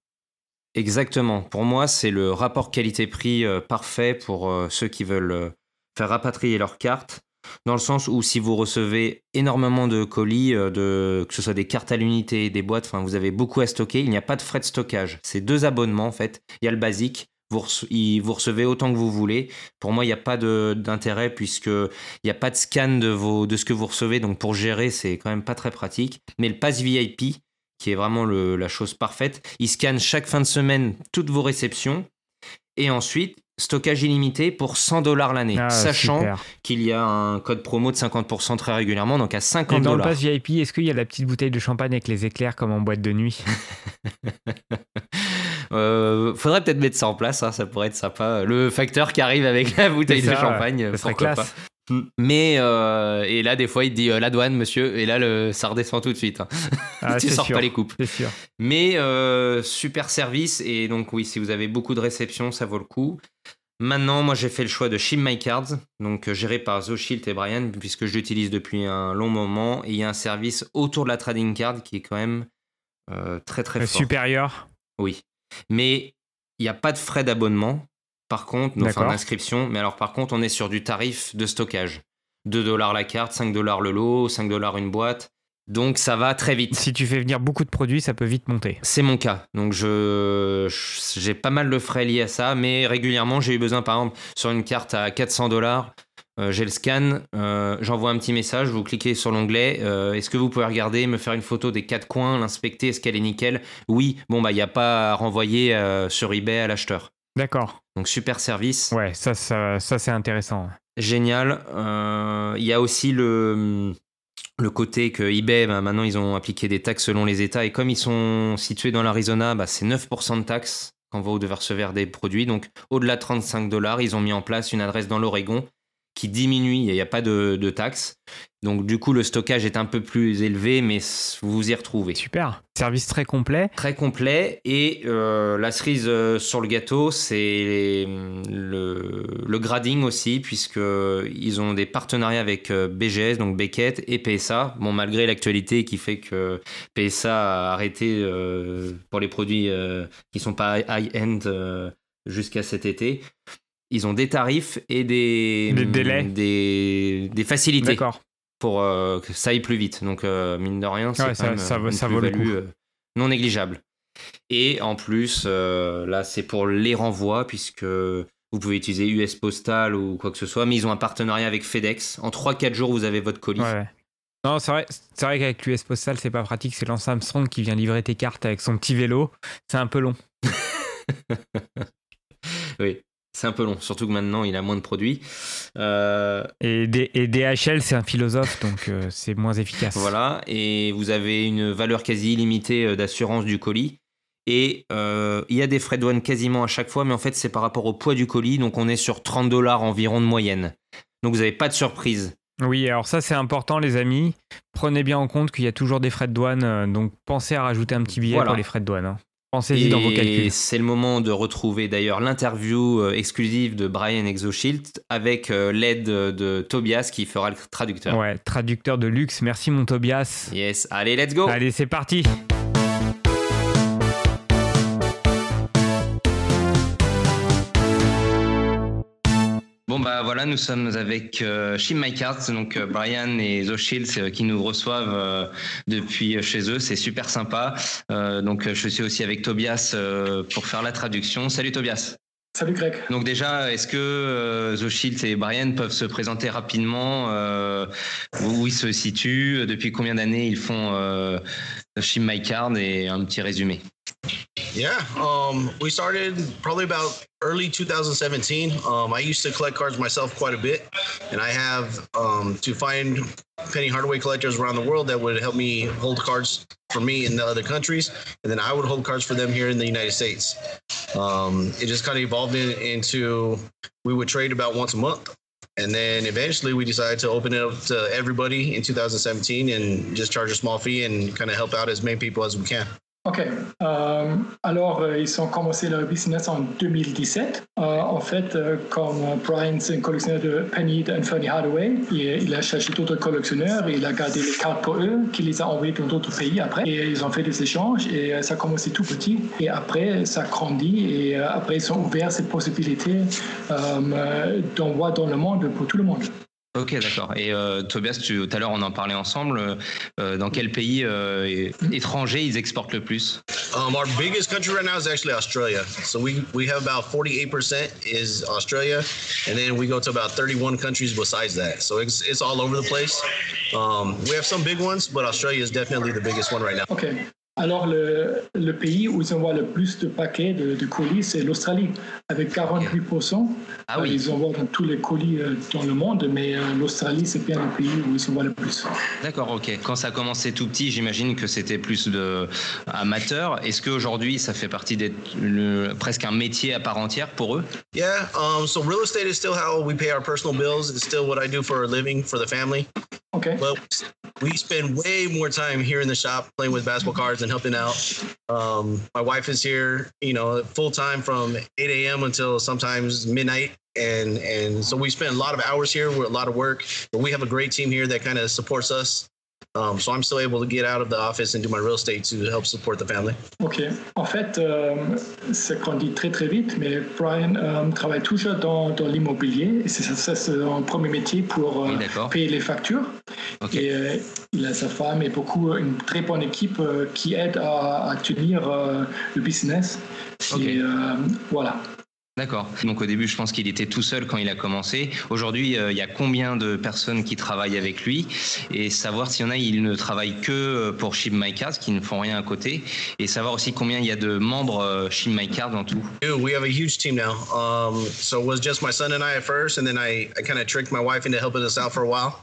Exactement. Pour moi, c'est le rapport qualité-prix parfait pour ceux qui veulent faire rapatrier leurs cartes dans le sens où si vous recevez énormément de colis, euh, de, que ce soit des cartes à l'unité, des boîtes, enfin vous avez beaucoup à stocker, il n'y a pas de frais de stockage. C'est deux abonnements en fait. Il y a le basique, vous, recevez autant que vous voulez. Pour moi, il n'y a pas d'intérêt puisque il n'y a pas de scan de, vos, de ce que vous recevez. Donc pour gérer, c'est quand même pas très pratique. Mais le pass VIP, qui est vraiment la chose parfaite, il scanne chaque fin de semaine toutes vos réceptions. Et ensuite, stockage illimité pour 100 dollars l'année, ah, sachant qu'il y a un code promo de 50% très régulièrement, donc à 50 dollars. Dans le pass VIP, est-ce qu'il y a la petite bouteille de champagne avec les éclairs comme en boîte de nuit euh, Faudrait peut-être mettre ça en place, hein, ça pourrait être sympa. Le facteur qui arrive avec la bouteille de champagne, ça classe. Mais euh, et là des fois il dit euh, la douane monsieur et là le, ça redescend tout de suite. Hein. Ah, tu sors pas les coupes. Sûr. Mais super service et donc oui si vous avez beaucoup de réceptions ça vaut le coup. Maintenant, moi j'ai fait le choix de Ship My Cards, donc euh, géré par Zoshilt et Brian, puisque je l'utilise depuis un long moment. Et il y a un service autour de la trading card qui est quand même euh, très très fort. Supérieur Oui. Mais il n'y a pas de frais d'abonnement, par contre, enfin d'inscription. Mais alors par contre, on est sur du tarif de stockage. 2 dollars la carte, 5 dollars le lot, 5 dollars une boîte. Donc ça va très vite. Si tu fais venir beaucoup de produits, ça peut vite monter. C'est mon cas. Donc je j'ai pas mal de frais liés à ça, mais régulièrement j'ai eu besoin, par exemple, sur une carte à 400 dollars, euh, j'ai le scan, euh, j'envoie un petit message, vous cliquez sur l'onglet, euh, est-ce que vous pouvez regarder, me faire une photo des quatre coins, l'inspecter, est-ce qu'elle est nickel? Oui, bon bah il n'y a pas à renvoyer sur eBay à l'acheteur. D'accord. Donc super service. Ouais, ça, ça, ça c'est intéressant. Génial. Il y a aussi le le côté que eBay, bah, maintenant, ils ont appliqué des taxes selon les États. Et comme ils sont situés dans l'Arizona, bah, c'est 9% de taxes quand vous devez recevoir des produits. Donc, au-delà de 35 dollars, ils ont mis en place une adresse dans l'Oregon qui diminue, il n'y a pas de, de taxes. Donc du coup, le stockage est un peu plus élevé, mais vous vous y retrouvez. Super. Service très complet. Très complet. Et euh, la cerise euh, sur le gâteau, c'est le, le, grading aussi, puisqu'ils ont des partenariats avec euh, BGS, donc Beckett, et PSA. Bon, malgré l'actualité qui fait que PSA a arrêté pour les produits qui ne sont pas high-end jusqu'à cet été ils ont des tarifs et des, des délais, des, des facilités. Pour que ça aille plus vite. Donc, mine de rien, c'est ça, ça, vaut le coup. non négligeable. Et en plus, là, c'est pour les renvois, puisque vous pouvez utiliser US Postal ou quoi que ce soit, mais ils ont un partenariat avec FedEx. En 3-4 jours, vous avez votre colis. Non, c'est vrai, c'est vrai qu'avec l'US Postal, c'est pas pratique. C'est Lance Armstrong qui vient livrer tes cartes avec son petit vélo. C'est un peu long. oui, c'est un peu long. Surtout que maintenant, il a moins de produits. Euh, et, DHL, c'est un philosophe, donc euh, c'est moins efficace. Voilà. Et vous avez une valeur quasi illimitée euh, d'assurance du colis. Et il y a des frais de douane quasiment à chaque fois, mais en fait, c'est par rapport au poids du colis. Donc, on est sur 30 dollars environ de moyenne. Donc, vous n'avez pas de surprise. Oui, alors ça c'est important les amis. Prenez bien en compte qu'il y a toujours des frais de douane, donc pensez à rajouter un petit billet pour les frais de douane. Hein. Pensez-y dans vos calculs. C'est le moment de retrouver d'ailleurs l'interview euh, exclusive de Brian Exoshield avec euh, l'aide de Tobias qui fera le traducteur. Ouais, traducteur de luxe. Merci mon Tobias. Yes, allez, let's go. Allez, c'est parti. Bon bah voilà, nous sommes avec euh, Shim My Cards, donc euh, Brian et euh, qui nous reçoivent euh, depuis chez eux, c'est super sympa. donc je suis aussi avec Tobias pour faire la traduction. Salut Tobias. Salut Greg. Donc déjà, est-ce que The et Brian peuvent se présenter rapidement où ils se situent, depuis combien d'années ils font Shim My Card et un petit résumé? Yeah, um, we started probably about early 2017. Um, I used to collect cards myself quite a bit, and I have um, to find penny hardaway collectors around the world that would help me hold cards for me in the other countries, and then I would hold cards for them here in the United States. Um, it just kind of evolved in, into we would trade about once a month. And then eventually we decided to open it up to everybody in 2017 and just charge a small fee and kind of help out as many people as we can. OK. Euh, alors, euh, ils ont commencé leur business en 2017. Euh, en fait, euh, comme Brian, c'est un collectionneur de Penny et Funny Hardaway, il, il, a cherché d'autres collectionneurs il a gardé les cartes pour eux, qu'il les a envoyées dans d'autres pays après. Et ils ont fait des échanges et ça a commencé tout petit. Et après, ça a grandi et après, ils ont ouvert cette possibilité d'envoi dans le monde pour tout le monde. Ok, d'accord. Et euh, Tobias, tout à l'heure, on en parlait ensemble. Euh, dans quel pays euh, étranger ils exportent le plus? Um, Our biggest country right now is actually Australia. So we, we have about 48% is Australia, and then we go to about 31 countries besides that. So it's, it's all over the place. Um, we have some big ones, but Australia is definitely the biggest one right now. Okay. Alors, le, le, pays où ils envoient le plus de paquets de, de colis, c'est l'Australie, avec 48%. Ah oui. Ils envoient dans tous les colis euh, dans le monde, mais euh, l'Australie, c'est bien le pays où ils envoient le plus. D'accord, ok. Quand ça a commencé tout petit, j'imagine que c'était plus de amateur. Est-ce qu'aujourd'hui, ça fait partie d'être presque un métier à part entière pour eux? Yeah, um, so real estate is still how we pay our personal bills. It's still what I do for a living for the family. Okay. But we spend way more time here in the shop playing with basketball cards and helping out. Um, my wife is here, you know, full time from 8 a.m. until sometimes midnight. And and so we spend a lot of hours here. We're a lot of work, but we have a great team here that kind of supports us Um, so I'm still able to get out of the office and do my real estate to help support the family. Ok. En fait, euh, ça grandit très très vite, mais Brian euh, travaille toujours dans, dans l'immobilier c'est ça, c'est un premier métier pour euh, payer les factures. Okay. Et euh, il a sa femme et beaucoup une très bonne équipe euh, qui aide à, à tenir euh, le business. Okay. Et voilà. D'accord. Donc au début, je pense qu'il était tout seul quand il a commencé. Aujourd'hui, euh, il y a combien de personnes qui travaillent avec lui? Et savoir s'il y en a, il ne travaille que euh, pour Ship My Card, qui ne font rien à côté, et savoir aussi combien il y a de membres Ship My Card en tout. We have a huge team now. Um, so it was just my son and I at first, and then I kind of tricked my wife into helping us out for a while.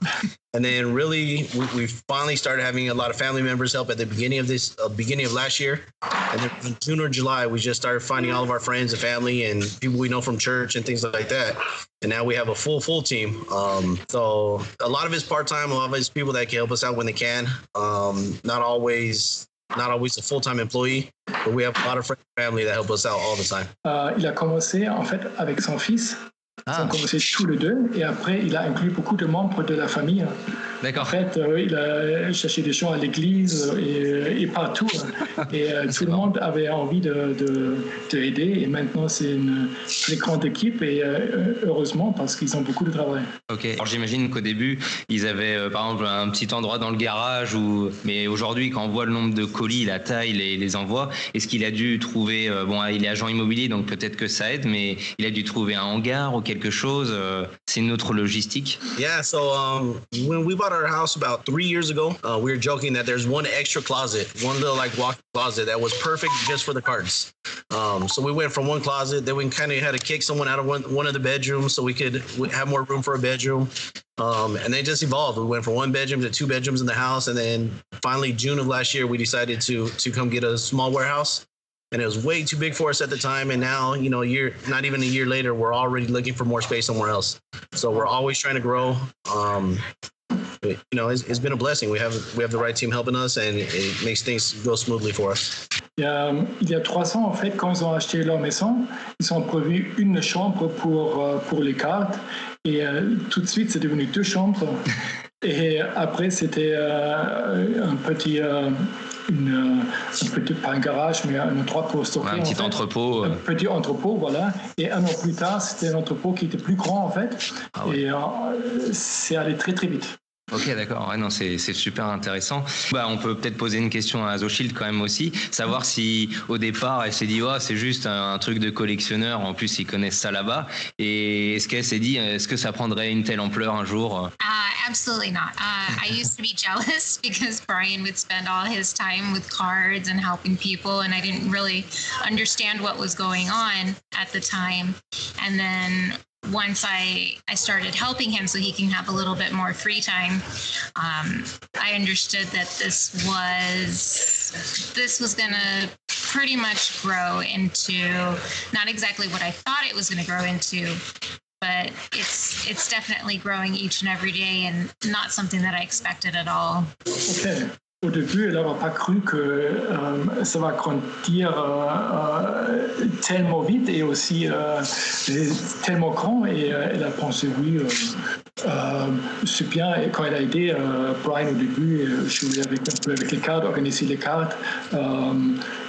And then really, we, we, finally started having a lot of family members help at the beginning of this, uh, beginning of last year. And then in June or July, we just started finding all of our friends and family and people we know from church and things like that. And now we have a full, full team. Um, so a lot of it's part time, a lot of it's people that can help us out when they can. Um, not always not always a full-time employee, but we have a lot of friends and family that help us out all the time. Uh, il a commencé en fait avec son fils. Ils ont commencé tous les deux et après il a inclus beaucoup de membres de la famille D'accord. En fait, euh, il a cherché des chants à l'église et, et partout. Et euh, tout le monde avait envie de, de, de aider. Et maintenant, c'est une très grande équipe et euh, heureusement parce qu'ils ont beaucoup de travail. Ok. Alors j'imagine qu'au début, ils avaient euh, par exemple un petit endroit dans le garage ou mais aujourd'hui quand on voit le nombre de colis, la taille, les, les envois, est-ce qu'il a dû trouver euh, bon, il est agent immobilier donc peut-être que ça aide, mais il a dû trouver un hangar ou quelque chose. euh, c'est une autre logistique? Yeah, so um, when we bought our house about three years ago, uh, we were joking that there's one extra closet, one little like walk closet that was perfect just for the cards. Um, so we went from one closet, then we kind of had to kick someone out of one, one of the bedrooms so we could have more room for a bedroom. Um, and they just evolved. We went from one bedroom to two bedrooms in the house, and then finally June of last year, we decided to to come get a small warehouse. And it was way too big for us at the time. And now, you know, year, not even a year later, we're already looking for more space somewhere else. So we're always trying to grow. Um, you know, it's, it's been a blessing. We have we have the right team helping us, and it makes things go smoothly for us. Il y, a, il y a trois ans, en fait, quand ils ont acheté leur maison, ils ont prévu une chambre pour, euh, pour les cartes. Et euh, tout de suite, c'est devenu deux chambres. Et après, c'était euh, un petit, euh, une, un petit, pas un garage, mais un endroit pour stocker. un en petit fait. entrepôt. Un petit entrepôt, voilà. Et un an plus tard, c'était un entrepôt qui était plus grand, en fait. Ah ouais. Et euh, c'est allé très, très vite. Ok, d'accord. Ouais, non, c'est super intéressant. Bah, on peut peut-être poser une question à Azoshield quand même aussi, savoir si au départ elle s'est dit, oh, c'est juste un, un truc de collectionneur. En plus, ils connaissent ça là-bas. Et est-ce qu'elle s'est dit, est-ce que ça prendrait une telle ampleur un jour? Uh, absolutely not. Uh, I used to be jealous because Brian would spend all his time with cards and helping people, and I didn't really understand what was going on at the time. And then once I, I started helping him so he can have a little bit more free time, um, I understood that this was this was gonna pretty much grow into not exactly what I thought it was gonna grow into, but it's it's definitely growing each and every day and not something that I expected at all. Ok. Au début, elle n'avait pas cru que euh, ça va grandir euh, euh, tellement vite et aussi euh, tellement grand. Et elle a pensé, oui, c'est bien. Et quand elle a aidé Brian au début, euh, jouer avec, avec les cartes, organiser les cartes,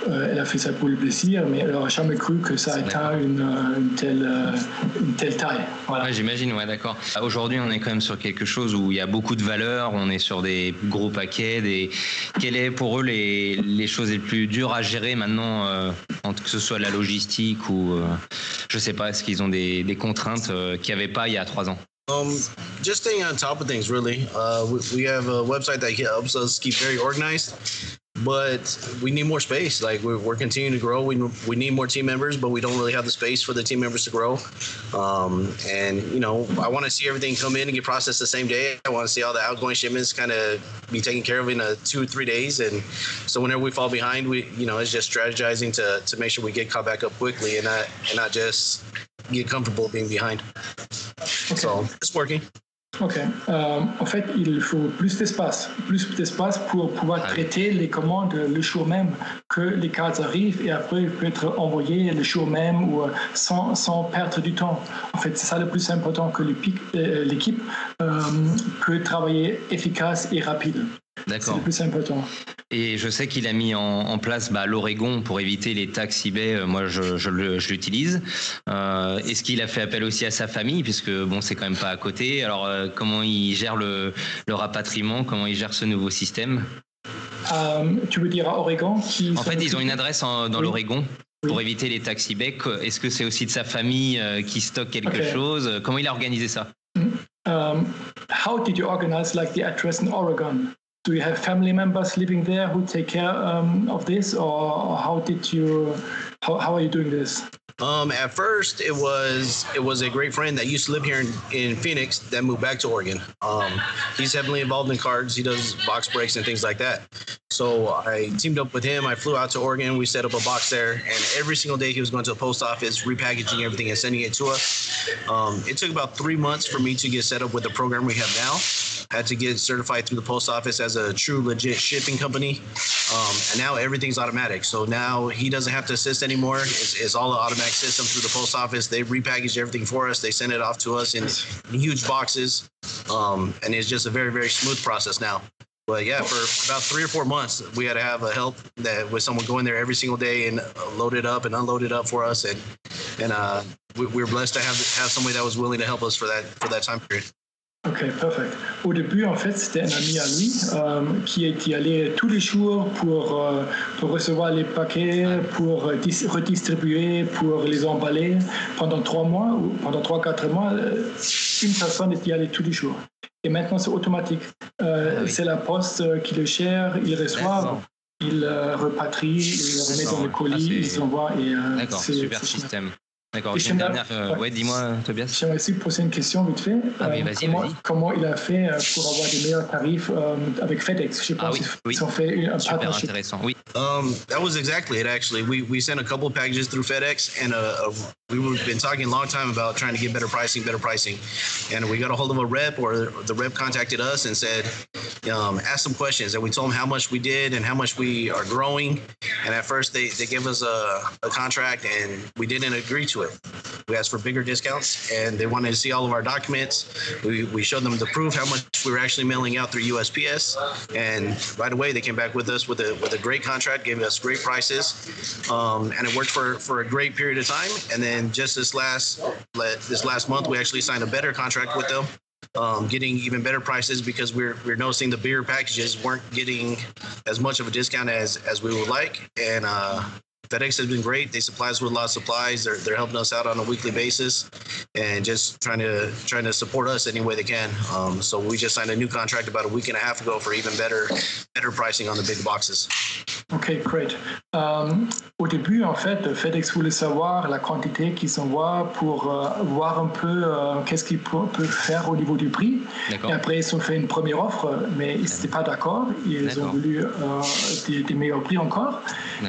euh, elle a fait ça pour le plaisir, mais elle n'aurait jamais cru que ça atteint une, euh, une telle, euh, une telle taille. Voilà. Ouais, j'imagine, ouais, d'accord. Aujourd'hui, on est quand même sur quelque chose où il y a beaucoup de valeur, on est sur des gros paquets. Des... Quelles est pour eux les, les choses les plus dures à gérer maintenant, euh, que ce soit la logistique ou, euh, je sais pas, est-ce qu'ils ont des, des contraintes euh, qu'il n'y avait pas il y a trois ans? Um, just staying on top of things, really. Uh, we, we have a website that helps us keep very organized, but we need more space. Like we're, we're continuing to grow. We, we need more team members, but we don't really have the space for the team members to grow. Um, and you know, I want to see everything come in and get processed the same day. I want to see all the outgoing shipments kind of be taken care of in a two or three days. And so whenever we fall behind, we you know it's just strategizing to to make sure we get caught back up quickly and not and not just get comfortable being behind. So it's working. Ok. Euh, en fait, il faut plus d'espace, plus d'espace pour pouvoir Ah traiter les commandes le jour même que les cartes arrivent et après peut être envoyé le jour même ou euh, sans, sans perdre du temps. En fait, c'est ça le plus important que l'épi- euh, l'équipe euh, peut travailler efficace et rapide. C'est D'accord. le plus important. Et je sais qu'il a mis en, en place bah, l'Oregon pour éviter les taxes eBay. Euh, Moi, je, je le- je l'utilise. Euh, Est-ce qu'il a fait appel aussi à sa famille, puisque bon, c'est quand même pas à côté. Alors, euh, comment il gère le, le rapatriement? Comment il gère ce nouveau système? Euh, tu veux dire à Oregon qui En fait, ils ont une adresse en- dans Oui. l'Oregon. Pour Oui. éviter les taxes eBay, est-ce que c'est aussi de sa famille qui stocke quelque chose? Comment il a organisé ça? Um, how did you organize like the address in Oregon? Do you have family members living there who take care um, of this, or how did you? How, how are you doing this? Um, at first, it was it was a great friend that used to live here in, in Phoenix that moved back to Oregon. Um, he's heavily involved in cards. He does box breaks and things like that. So I teamed up with him. I flew out to Oregon. We set up a box there, and every single day he was going to the post office, repackaging everything and sending it to us. Um, it took about three months for me to get set up with the program we have now. Had to get certified through the post office as a true legit shipping company. Um, and now everything's automatic. So now he doesn't have to assist anymore. It's, it's all an system through the post office. They repackage everything for us. They send it off to us in, in huge boxes. Um, and it's just a very, very smooth process now. But yeah, for about three or four months, we had to have a help that with someone going there every single day and load it up and unload it up for us. And and uh, we, we were blessed to have have somebody that was willing to help us for that for that time period. Ok, perfect. Au début, en fait, c'était un ami à lui euh, qui y allait tous les jours pour, euh, pour recevoir les paquets, pour dis- redistribuer, pour les emballer. Pendant trois mois, ou pendant trois, quatre mois, euh, une personne y allait tous les jours. Et maintenant, c'est automatique. Euh, Ah oui. C'est la poste qui le gère, il reçoit, D'accord. il euh, repatrie, il le remet D'accord. dans le colis, Ah, c'est- il s'envoie. et, euh, D'accord, super. système. D'accord, une dernière. euh, ouais. ouais, dis-moi, Tobias. J'aimerais aussi poser une question vite fait. Ah oui, Euh, vas-y, comment, vas-y. comment il a fait euh, pour avoir des meilleurs tarifs euh, avec FedEx Je Ah oui, qu'ils oui. ils ont fait un Super partnership. intéressant. Oui, Um, that was exactly it. Actually, we we sent a couple of packages through FedEx, and uh, uh, we've been talking a long time about trying to get better pricing, better pricing, and we got a hold of a rep, or the rep contacted us and said, um, ask some questions, and we told them how much we did and how much we are growing. And at first, they they gave us a, a contract, and we didn't agree to it. We asked for bigger discounts, and they wanted to see all of our documents. We, we showed them the proof how much we were actually mailing out through USPS, and right away they came back with us with a with a great contract, gave us great prices, um, and it worked for for a great period of time. And then just this last this last month, we actually signed a better contract with them. Um, getting even better prices because we're we're noticing the bigger packages weren't getting as much of a discount as as we would like, and uh, FedEx has been great. They supply us with a lot of supplies. They're, they're helping us out on a weekly basis and just trying to trying to support us any way they can. Um, so we just signed a new contract about a week and a half ago for even better better pricing on the big boxes. Ok, great. Euh, au début, en fait, FedEx voulait savoir la quantité qu'ils envoient pour euh, voir un peu euh, qu'est-ce qu'ils peuvent faire au niveau du prix. d'accord. Et après, ils ont fait une première offre, mais ils n'étaient pas d'accord. Ils ont voulu euh, des, des meilleurs prix encore.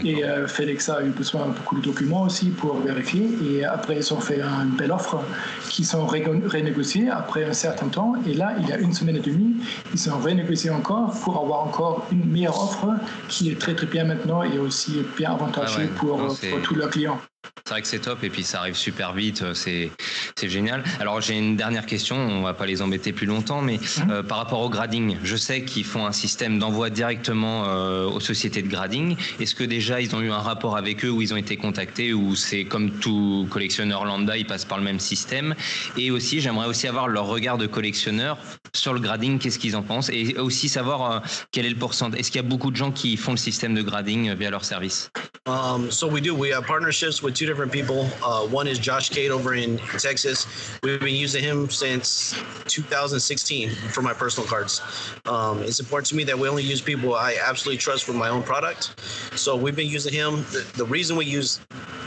Et D'accord. Euh, FedEx a eu besoin de beaucoup de documents aussi pour vérifier. Et après, ils ont fait une belle offre qui sont renégociées après un certain temps. Et là, il y a une semaine et demie, ils ont renégocié encore pour avoir encore une meilleure offre qui est très très bien maintenant et aussi bien Ah ouais, pour, non, pour tous leurs clients. C'est vrai que c'est top et puis ça arrive super vite, euh, c'est c'est génial. Alors j'ai une dernière question, on va pas les embêter plus longtemps, mais Mhm. euh, par rapport au grading, je sais qu'ils font un système d'envoi directement euh, aux sociétés de grading. Est-ce que déjà ils ont eu un rapport avec eux où ils ont été contactés ou c'est comme tout collectionneur lambda, ils passent par le même système? Et aussi j'aimerais aussi avoir leur regard de collectionneur sur le grading, qu'est-ce qu'ils en pensent? Et aussi savoir euh, quel est le pourcentage. Est-ce qu'il y a beaucoup de gens qui font le système de grading via leur service? Um, so we do. We have partnerships with two different people. Uh, one is Josh Cade over in Texas. We've been using him since 2016 for my personal cards. Um, it's important to me that we only use people I absolutely trust for my own product. So we've been using him. The, the reason we use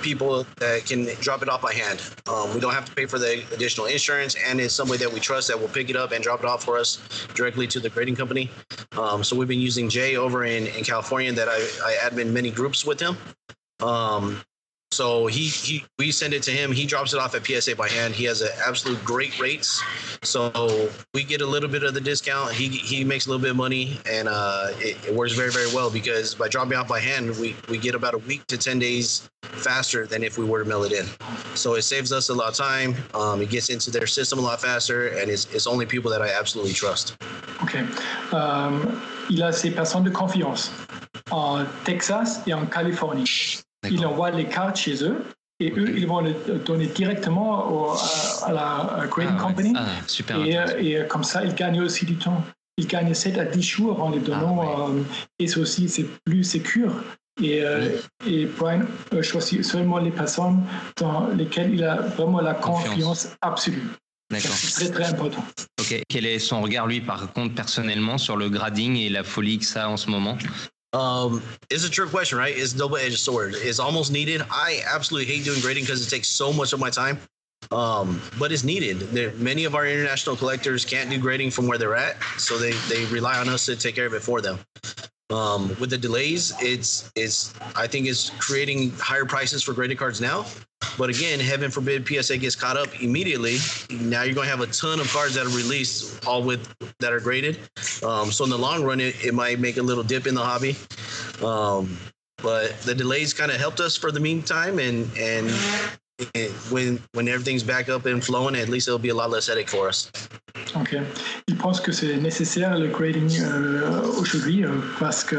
people that can drop it off by hand. Um, we don't have to pay for the additional insurance, and it's somebody that we trust that will pick it up and drop it off for us directly to the grading company. Um, so we've been using Jay over in, in California that I, I admin many groups with him. Um, so he, he we send it to him. He drops it off at PSA by hand. He has an absolute great rates. So we get a little bit of the discount. He he makes a little bit of money, and uh, it, it works very very well because by dropping off by hand, we we get about a week to ten days faster than if we were to mail it in. So it saves us a lot of time. Um, it gets into their system a lot faster, and it's it's only people that I absolutely trust. Ok. Euh, il a ses personnes de confiance en Texas et en Californie. Il envoie les cartes chez eux et eux, ils vont les donner directement au- à, à la grading Ah, ouais. company. Ah, super. Et, euh, et comme ça, ils gagnent aussi du temps. Ils gagnent 7 à 10 jours en les donnant. Ah, euh, et c'est aussi c'est plus sécure. Et, euh, et Brian euh, choisit seulement les personnes dans lesquelles il a vraiment la Confiance. confiance absolue. D'accord. C'est très très important. Ok. Quel est son regard, lui, par contre, personnellement, sur le grading et la folie que ça a en ce moment? Um, it's a trick question, right? It's double-edged sword. It's almost needed. I absolutely hate doing grading because it takes so much of my time. Um, but it's needed. There, many of our international collectors can't do grading from where they're at, so they they rely on us to take care of it for them. Um, with the delays, it's it's I think it's creating higher prices for graded cards now. But again, heaven forbid PSA gets caught up immediately. Now you're going to have a ton of cards that are released, all with that are graded. Um, so in the long run, it, it might make a little dip in the hobby. Um, but the delays kind of helped us for the meantime, and and And when when everything's back up and flowing, at least it'll be a lot less headache for us. Ok. Il pense que c'est nécessaire le grading euh, aujourd'hui euh, parce que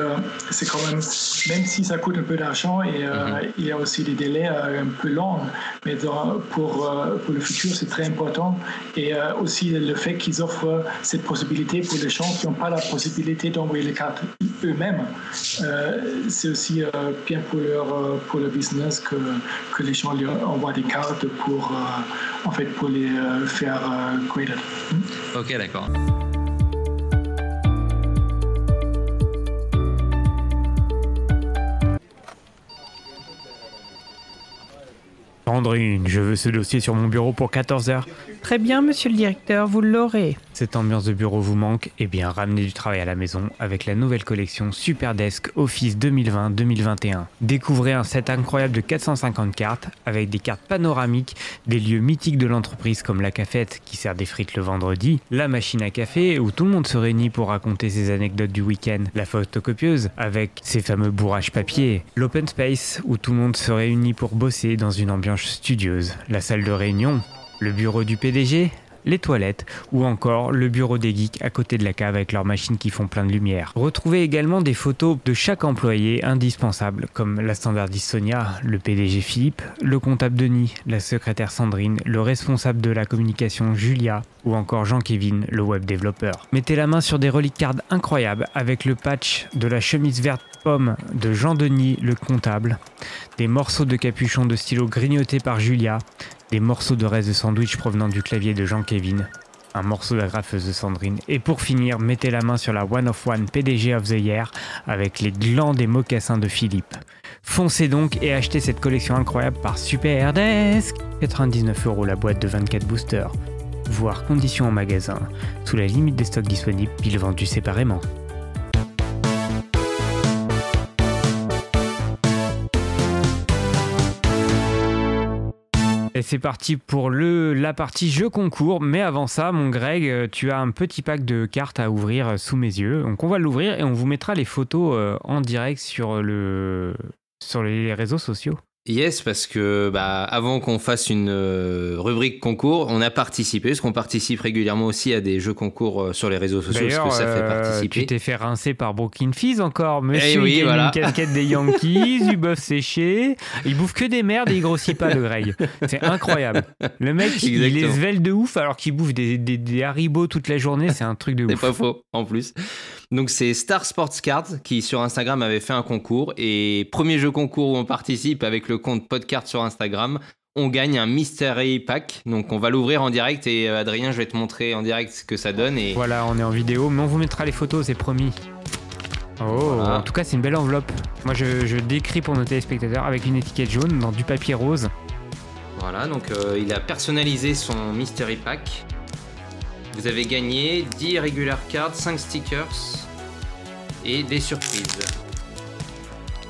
c'est quand même, même si ça coûte un peu d'argent et euh, il y a aussi des délais un peu longs, mais dans- pour, pour le futur c'est très important et aussi le fait qu'ils offrent cette possibilité pour les gens qui n'ont pas la possibilité d'envoyer les cartes eux-mêmes, c'est aussi bien pour leur pour le business que, que les gens leur envoient des cartes pour euh, en fait pour les euh, faire euh, graded. Ok, d'accord. Sandrine, je veux ce dossier sur mon bureau pour 14h. Très bien, monsieur le directeur, vous l'aurez. Cette ambiance de bureau vous manque Eh bien, ramenez du travail à la maison avec la nouvelle collection Superdesk Office 2020-2021. Découvrez un set incroyable de 450 cartes avec des cartes panoramiques des lieux mythiques de l'entreprise comme la cafette qui sert des frites le vendredi, la machine à café où tout le monde se réunit pour raconter ses anecdotes du week-end, la photocopieuse avec ses fameux bourrages papier, l'open space où tout le monde se réunit pour bosser dans une ambiance studieuse, la salle de réunion, le bureau du PDG, les toilettes ou encore le bureau des geeks à côté de la cave avec leurs machines qui font plein de lumière. Retrouvez également des photos de chaque employé indispensable comme la standardiste Sonia, le PDG Philippe, le comptable Denis, la secrétaire Sandrine, le responsable de la communication Julia ou encore Jean-Kévin, le web développeur. Mettez la main sur des reliques cards incroyables avec le patch de la chemise verte pomme de Jean-Denis, le comptable, des morceaux de capuchon de stylo grignotés par Julia, des morceaux de reste de sandwich provenant du clavier de Jean-Kévin, un morceau d'agrafeuse de Sandrine, et pour finir, mettez la main sur la One of One PDG of the Year avec les glands des mocassins de Philippe. Foncez donc et achetez cette collection incroyable par Superdesk 99 euros la boîte de 24 boosters. Voir conditions en magasin, sous la limite des stocks disponibles, piles vendues séparément. Et c'est parti pour le, la partie jeu concours. Mais avant ça, mon Greg, euh, tu as un petit pack de cartes à ouvrir euh, sous mes yeux. Donc on va l'ouvrir et on vous mettra les photos euh, en direct sur, le, sur les réseaux sociaux. Yes, parce que bah, avant qu'on fasse une euh, rubrique concours, on a participé, parce qu'on participe régulièrement aussi à des jeux concours euh, sur les réseaux sociaux, parce que ça fait euh, participer. tu t'es fait rincer par Brooklyn Fizz encore. Monsieur, oui, il gagne voilà. une casquette des Yankees, du bœuf séché. Il bouffe que des merdes et il grossit pas, le Greg. C'est incroyable. Le mec, il est svelte de ouf alors qu'il bouffe des, des, des haribots toute la journée. C'est un truc de C'est ouf. pas faux, en plus. Donc c'est Star Sports Cards qui sur Instagram avait fait un concours et premier jeu concours où on participe avec le compte Podcard sur Instagram, on gagne un mystery pack. Donc on va l'ouvrir en direct et euh, Adrien, je vais te montrer en direct ce que ça donne et Voilà, on est en vidéo, mais on vous mettra les photos, c'est promis. Oh, Voilà. en tout cas, c'est une belle enveloppe. Moi, je, je décris pour nos téléspectateurs avec une étiquette jaune dans du papier rose. voilà, donc euh, il a personnalisé son mystery pack. Vous avez gagné 10 regular cards, 5 stickers et des surprises.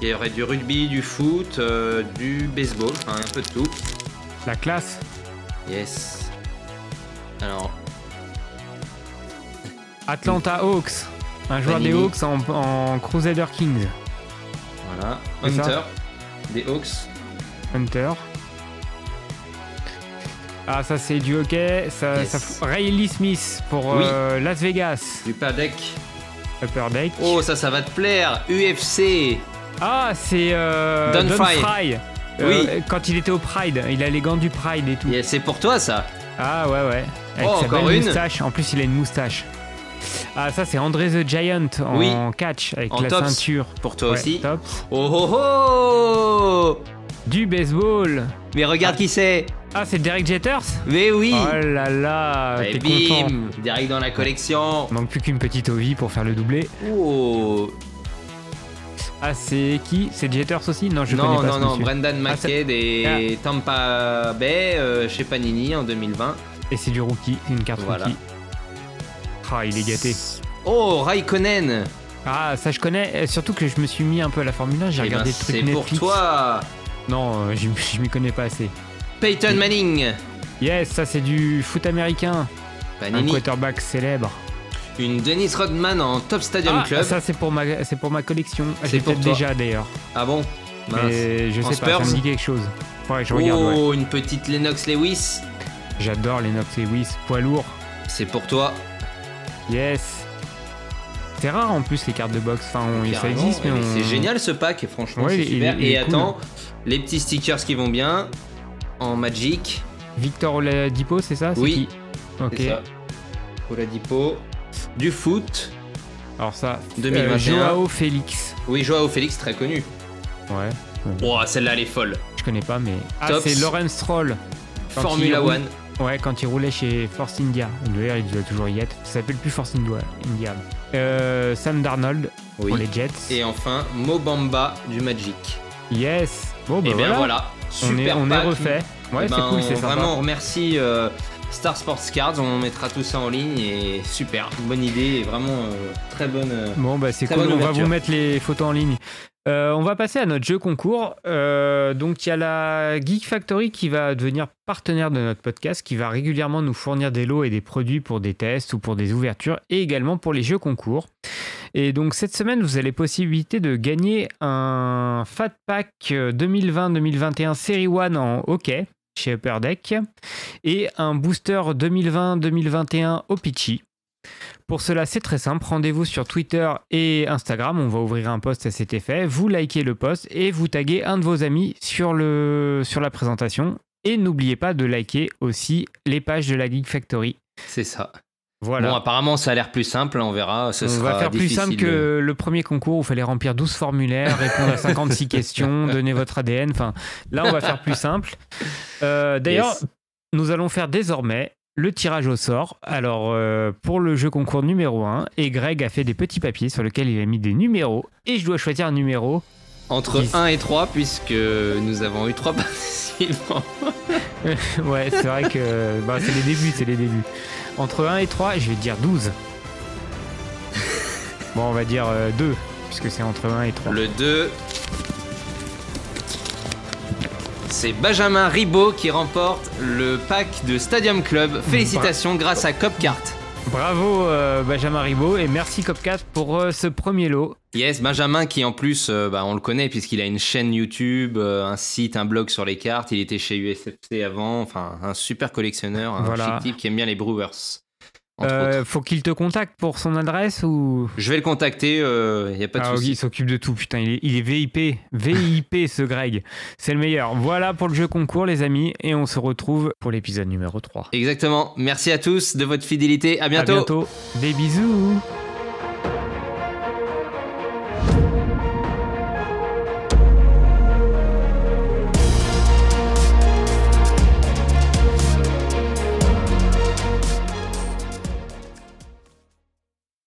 Il y aurait du rugby, du foot, euh, du baseball, enfin un peu de tout. La classe. Yes. Alors, Atlanta Hawks. Un joueur des Hawks en, en Crusader Kings. voilà. Hunter, des Hawks. Hunter. Ah, ça, c'est du hockey. Ça, Yes. ça- Riley Smith pour Oui. euh, Las Vegas. Du Padec. Upper Deck. Oh, ça, ça va te plaire. UFC. Ah, c'est euh, Don Don Fry. Fry. Oui. Euh, quand il était au Pride, il a les gants du Pride et tout. Yeah, c'est pour toi, ça. Ah ouais ouais. Avec Oh, sa encore belle une. moustache. En plus il a une moustache. Ah ça c'est André the Giant en Oui. catch avec En la tops. ceinture. Pour toi Ouais, aussi. tops. Oh oh oh Du baseball. Mais regarde qui c'est. Ah c'est Derek Jeters Mais oui. Oh là là, Et t'es content. bim, direct dans la collection. Manque plus qu'une petite ovie pour faire le doublé. Oh. Ah c'est qui? C'est Jeters aussi? Non je non, connais pas non, ce non, monsieur. Brendan Ah, c'est- McKay et Tampa Bay euh, chez Panini en 2020. Et c'est du rookie, c'est une carte Voilà. rookie. Ah il est gâté. Oh, Raikkonen Ah ça je connais, Euh, surtout que je me suis mis un peu à la Formule 1, j'ai Eh regardé ben, le truc C'est pour Netflix. toi Non, euh, je je m'y connais pas assez. Peyton Manning Yes, ça c'est du foot américain. Un Panini. quarterback célèbre. Une Dennis Rodman en Top Stadium Ah, Club. ça c'est pour ma c'est pour ma collection. C'est pour peut-être toi. déjà d'ailleurs. Ah bon? Mince. Mais je En sais pas, ça Spurs? me dit quelque chose. Ouais, je regarde, ouais. Oh, une petite Lennox Lewis. J'adore les Nox Lewis, poids lourd. C'est pour toi. Yes. C'est rare en plus les cartes de boxe. Enfin, on- ça existe, mais, Mais on... C'est génial ce pack, franchement, Ouais, c'est super. il Et cool. attends, les petits stickers qui vont bien en Magic. Victor Oladipo, c'est ça? C'est Oui. qui? Ok. Ça. Oladipo. Du foot. Alors ça. 2021. euh, Joao Félix. Oui, Joao Félix, très connu. Ouais. Oh, celle-là, elle est folle. Je connais pas, mais. Ah, c'est Lawrence Stroll. Formula One. Ouais, quand il roulait chez Force India. D'ailleurs, il doit toujours y être. Ça s'appelle plus Force India. India. Euh, Sam Darnold Oui. pour les Jets. Et enfin, Mobamba du Magic. Yes. Bon, bah Et bien voilà. voilà. On est, Super on est refait. Ouais, Eh c'est ben, cool, c'est sympa. Vraiment, on remercie euh, Star Sports Cards. On mettra tout ça en ligne et super. Bonne idée et vraiment euh, très bonne. euh, Bon, bah c'est cool. On va vous mettre les photos en ligne. Euh, on va passer à notre jeu concours. Donc, il y a la Geek Factory qui va devenir partenaire de notre podcast, qui va régulièrement nous fournir des lots et des produits pour des tests ou pour des ouvertures et également pour les jeux concours. Et donc, cette semaine, vous avez possibilité de gagner un Fat Pack euh, 2020-2021 Série 1 en hockey chez Upper Deck et un booster 2020-2021 au Pitchy. Pour cela, c'est très simple. Rendez-vous sur Twitter et Instagram. On va ouvrir un post à cet effet. Vous likez le post et vous taguez un de vos amis sur, sur la présentation. Et n'oubliez pas de liker aussi les pages de la Geek Factory. C'est ça. Voilà. Bon, apparemment, ça a l'air plus simple. On verra. Ce on sera va faire plus simple que le premier concours où il fallait remplir 12 formulaires, répondre à 56 questions, donner votre ADN. Enfin, là, on va faire plus simple. Euh, D'ailleurs, Yes. nous allons faire désormais le tirage au sort. Alors, euh, pour le jeu concours numéro 1, et Greg a fait des petits papiers sur lesquels il a mis des numéros. Et je dois choisir un numéro. Entre Dix. 1 et 3, puisque nous avons eu 3 participants. ouais, c'est vrai que bah, c'est les débuts, c'est les débuts. Entre 1 et 3, je vais dire 12. Bon, on va dire 2, puisque c'est entre 1 et 3. Le 2. C'est Benjamin Ribot qui remporte le pack de Stadium Club. Félicitations grâce à Copcart. Bravo euh, Benjamin Ribot et merci Copcat pour euh, ce premier lot. Yes, Benjamin qui en plus, euh, bah, on le connaît puisqu'il a une chaîne YouTube, un site, un blog sur les cartes. Il était chez USFC avant. Enfin, un super collectionneur, un Voilà. chic type qui aime bien les Brewers. Euh, faut qu'il te contacte pour son adresse ou? Je vais le contacter, il n'y a pas de ah, souci. il s'occupe de tout, putain, il est, il est VIP, VIP ce Greg, c'est le meilleur. Voilà pour le jeu concours les amis, et on se retrouve pour l'épisode numéro 3. Exactement. Merci à tous de votre fidélité. À À bientôt. bientôt, des bisous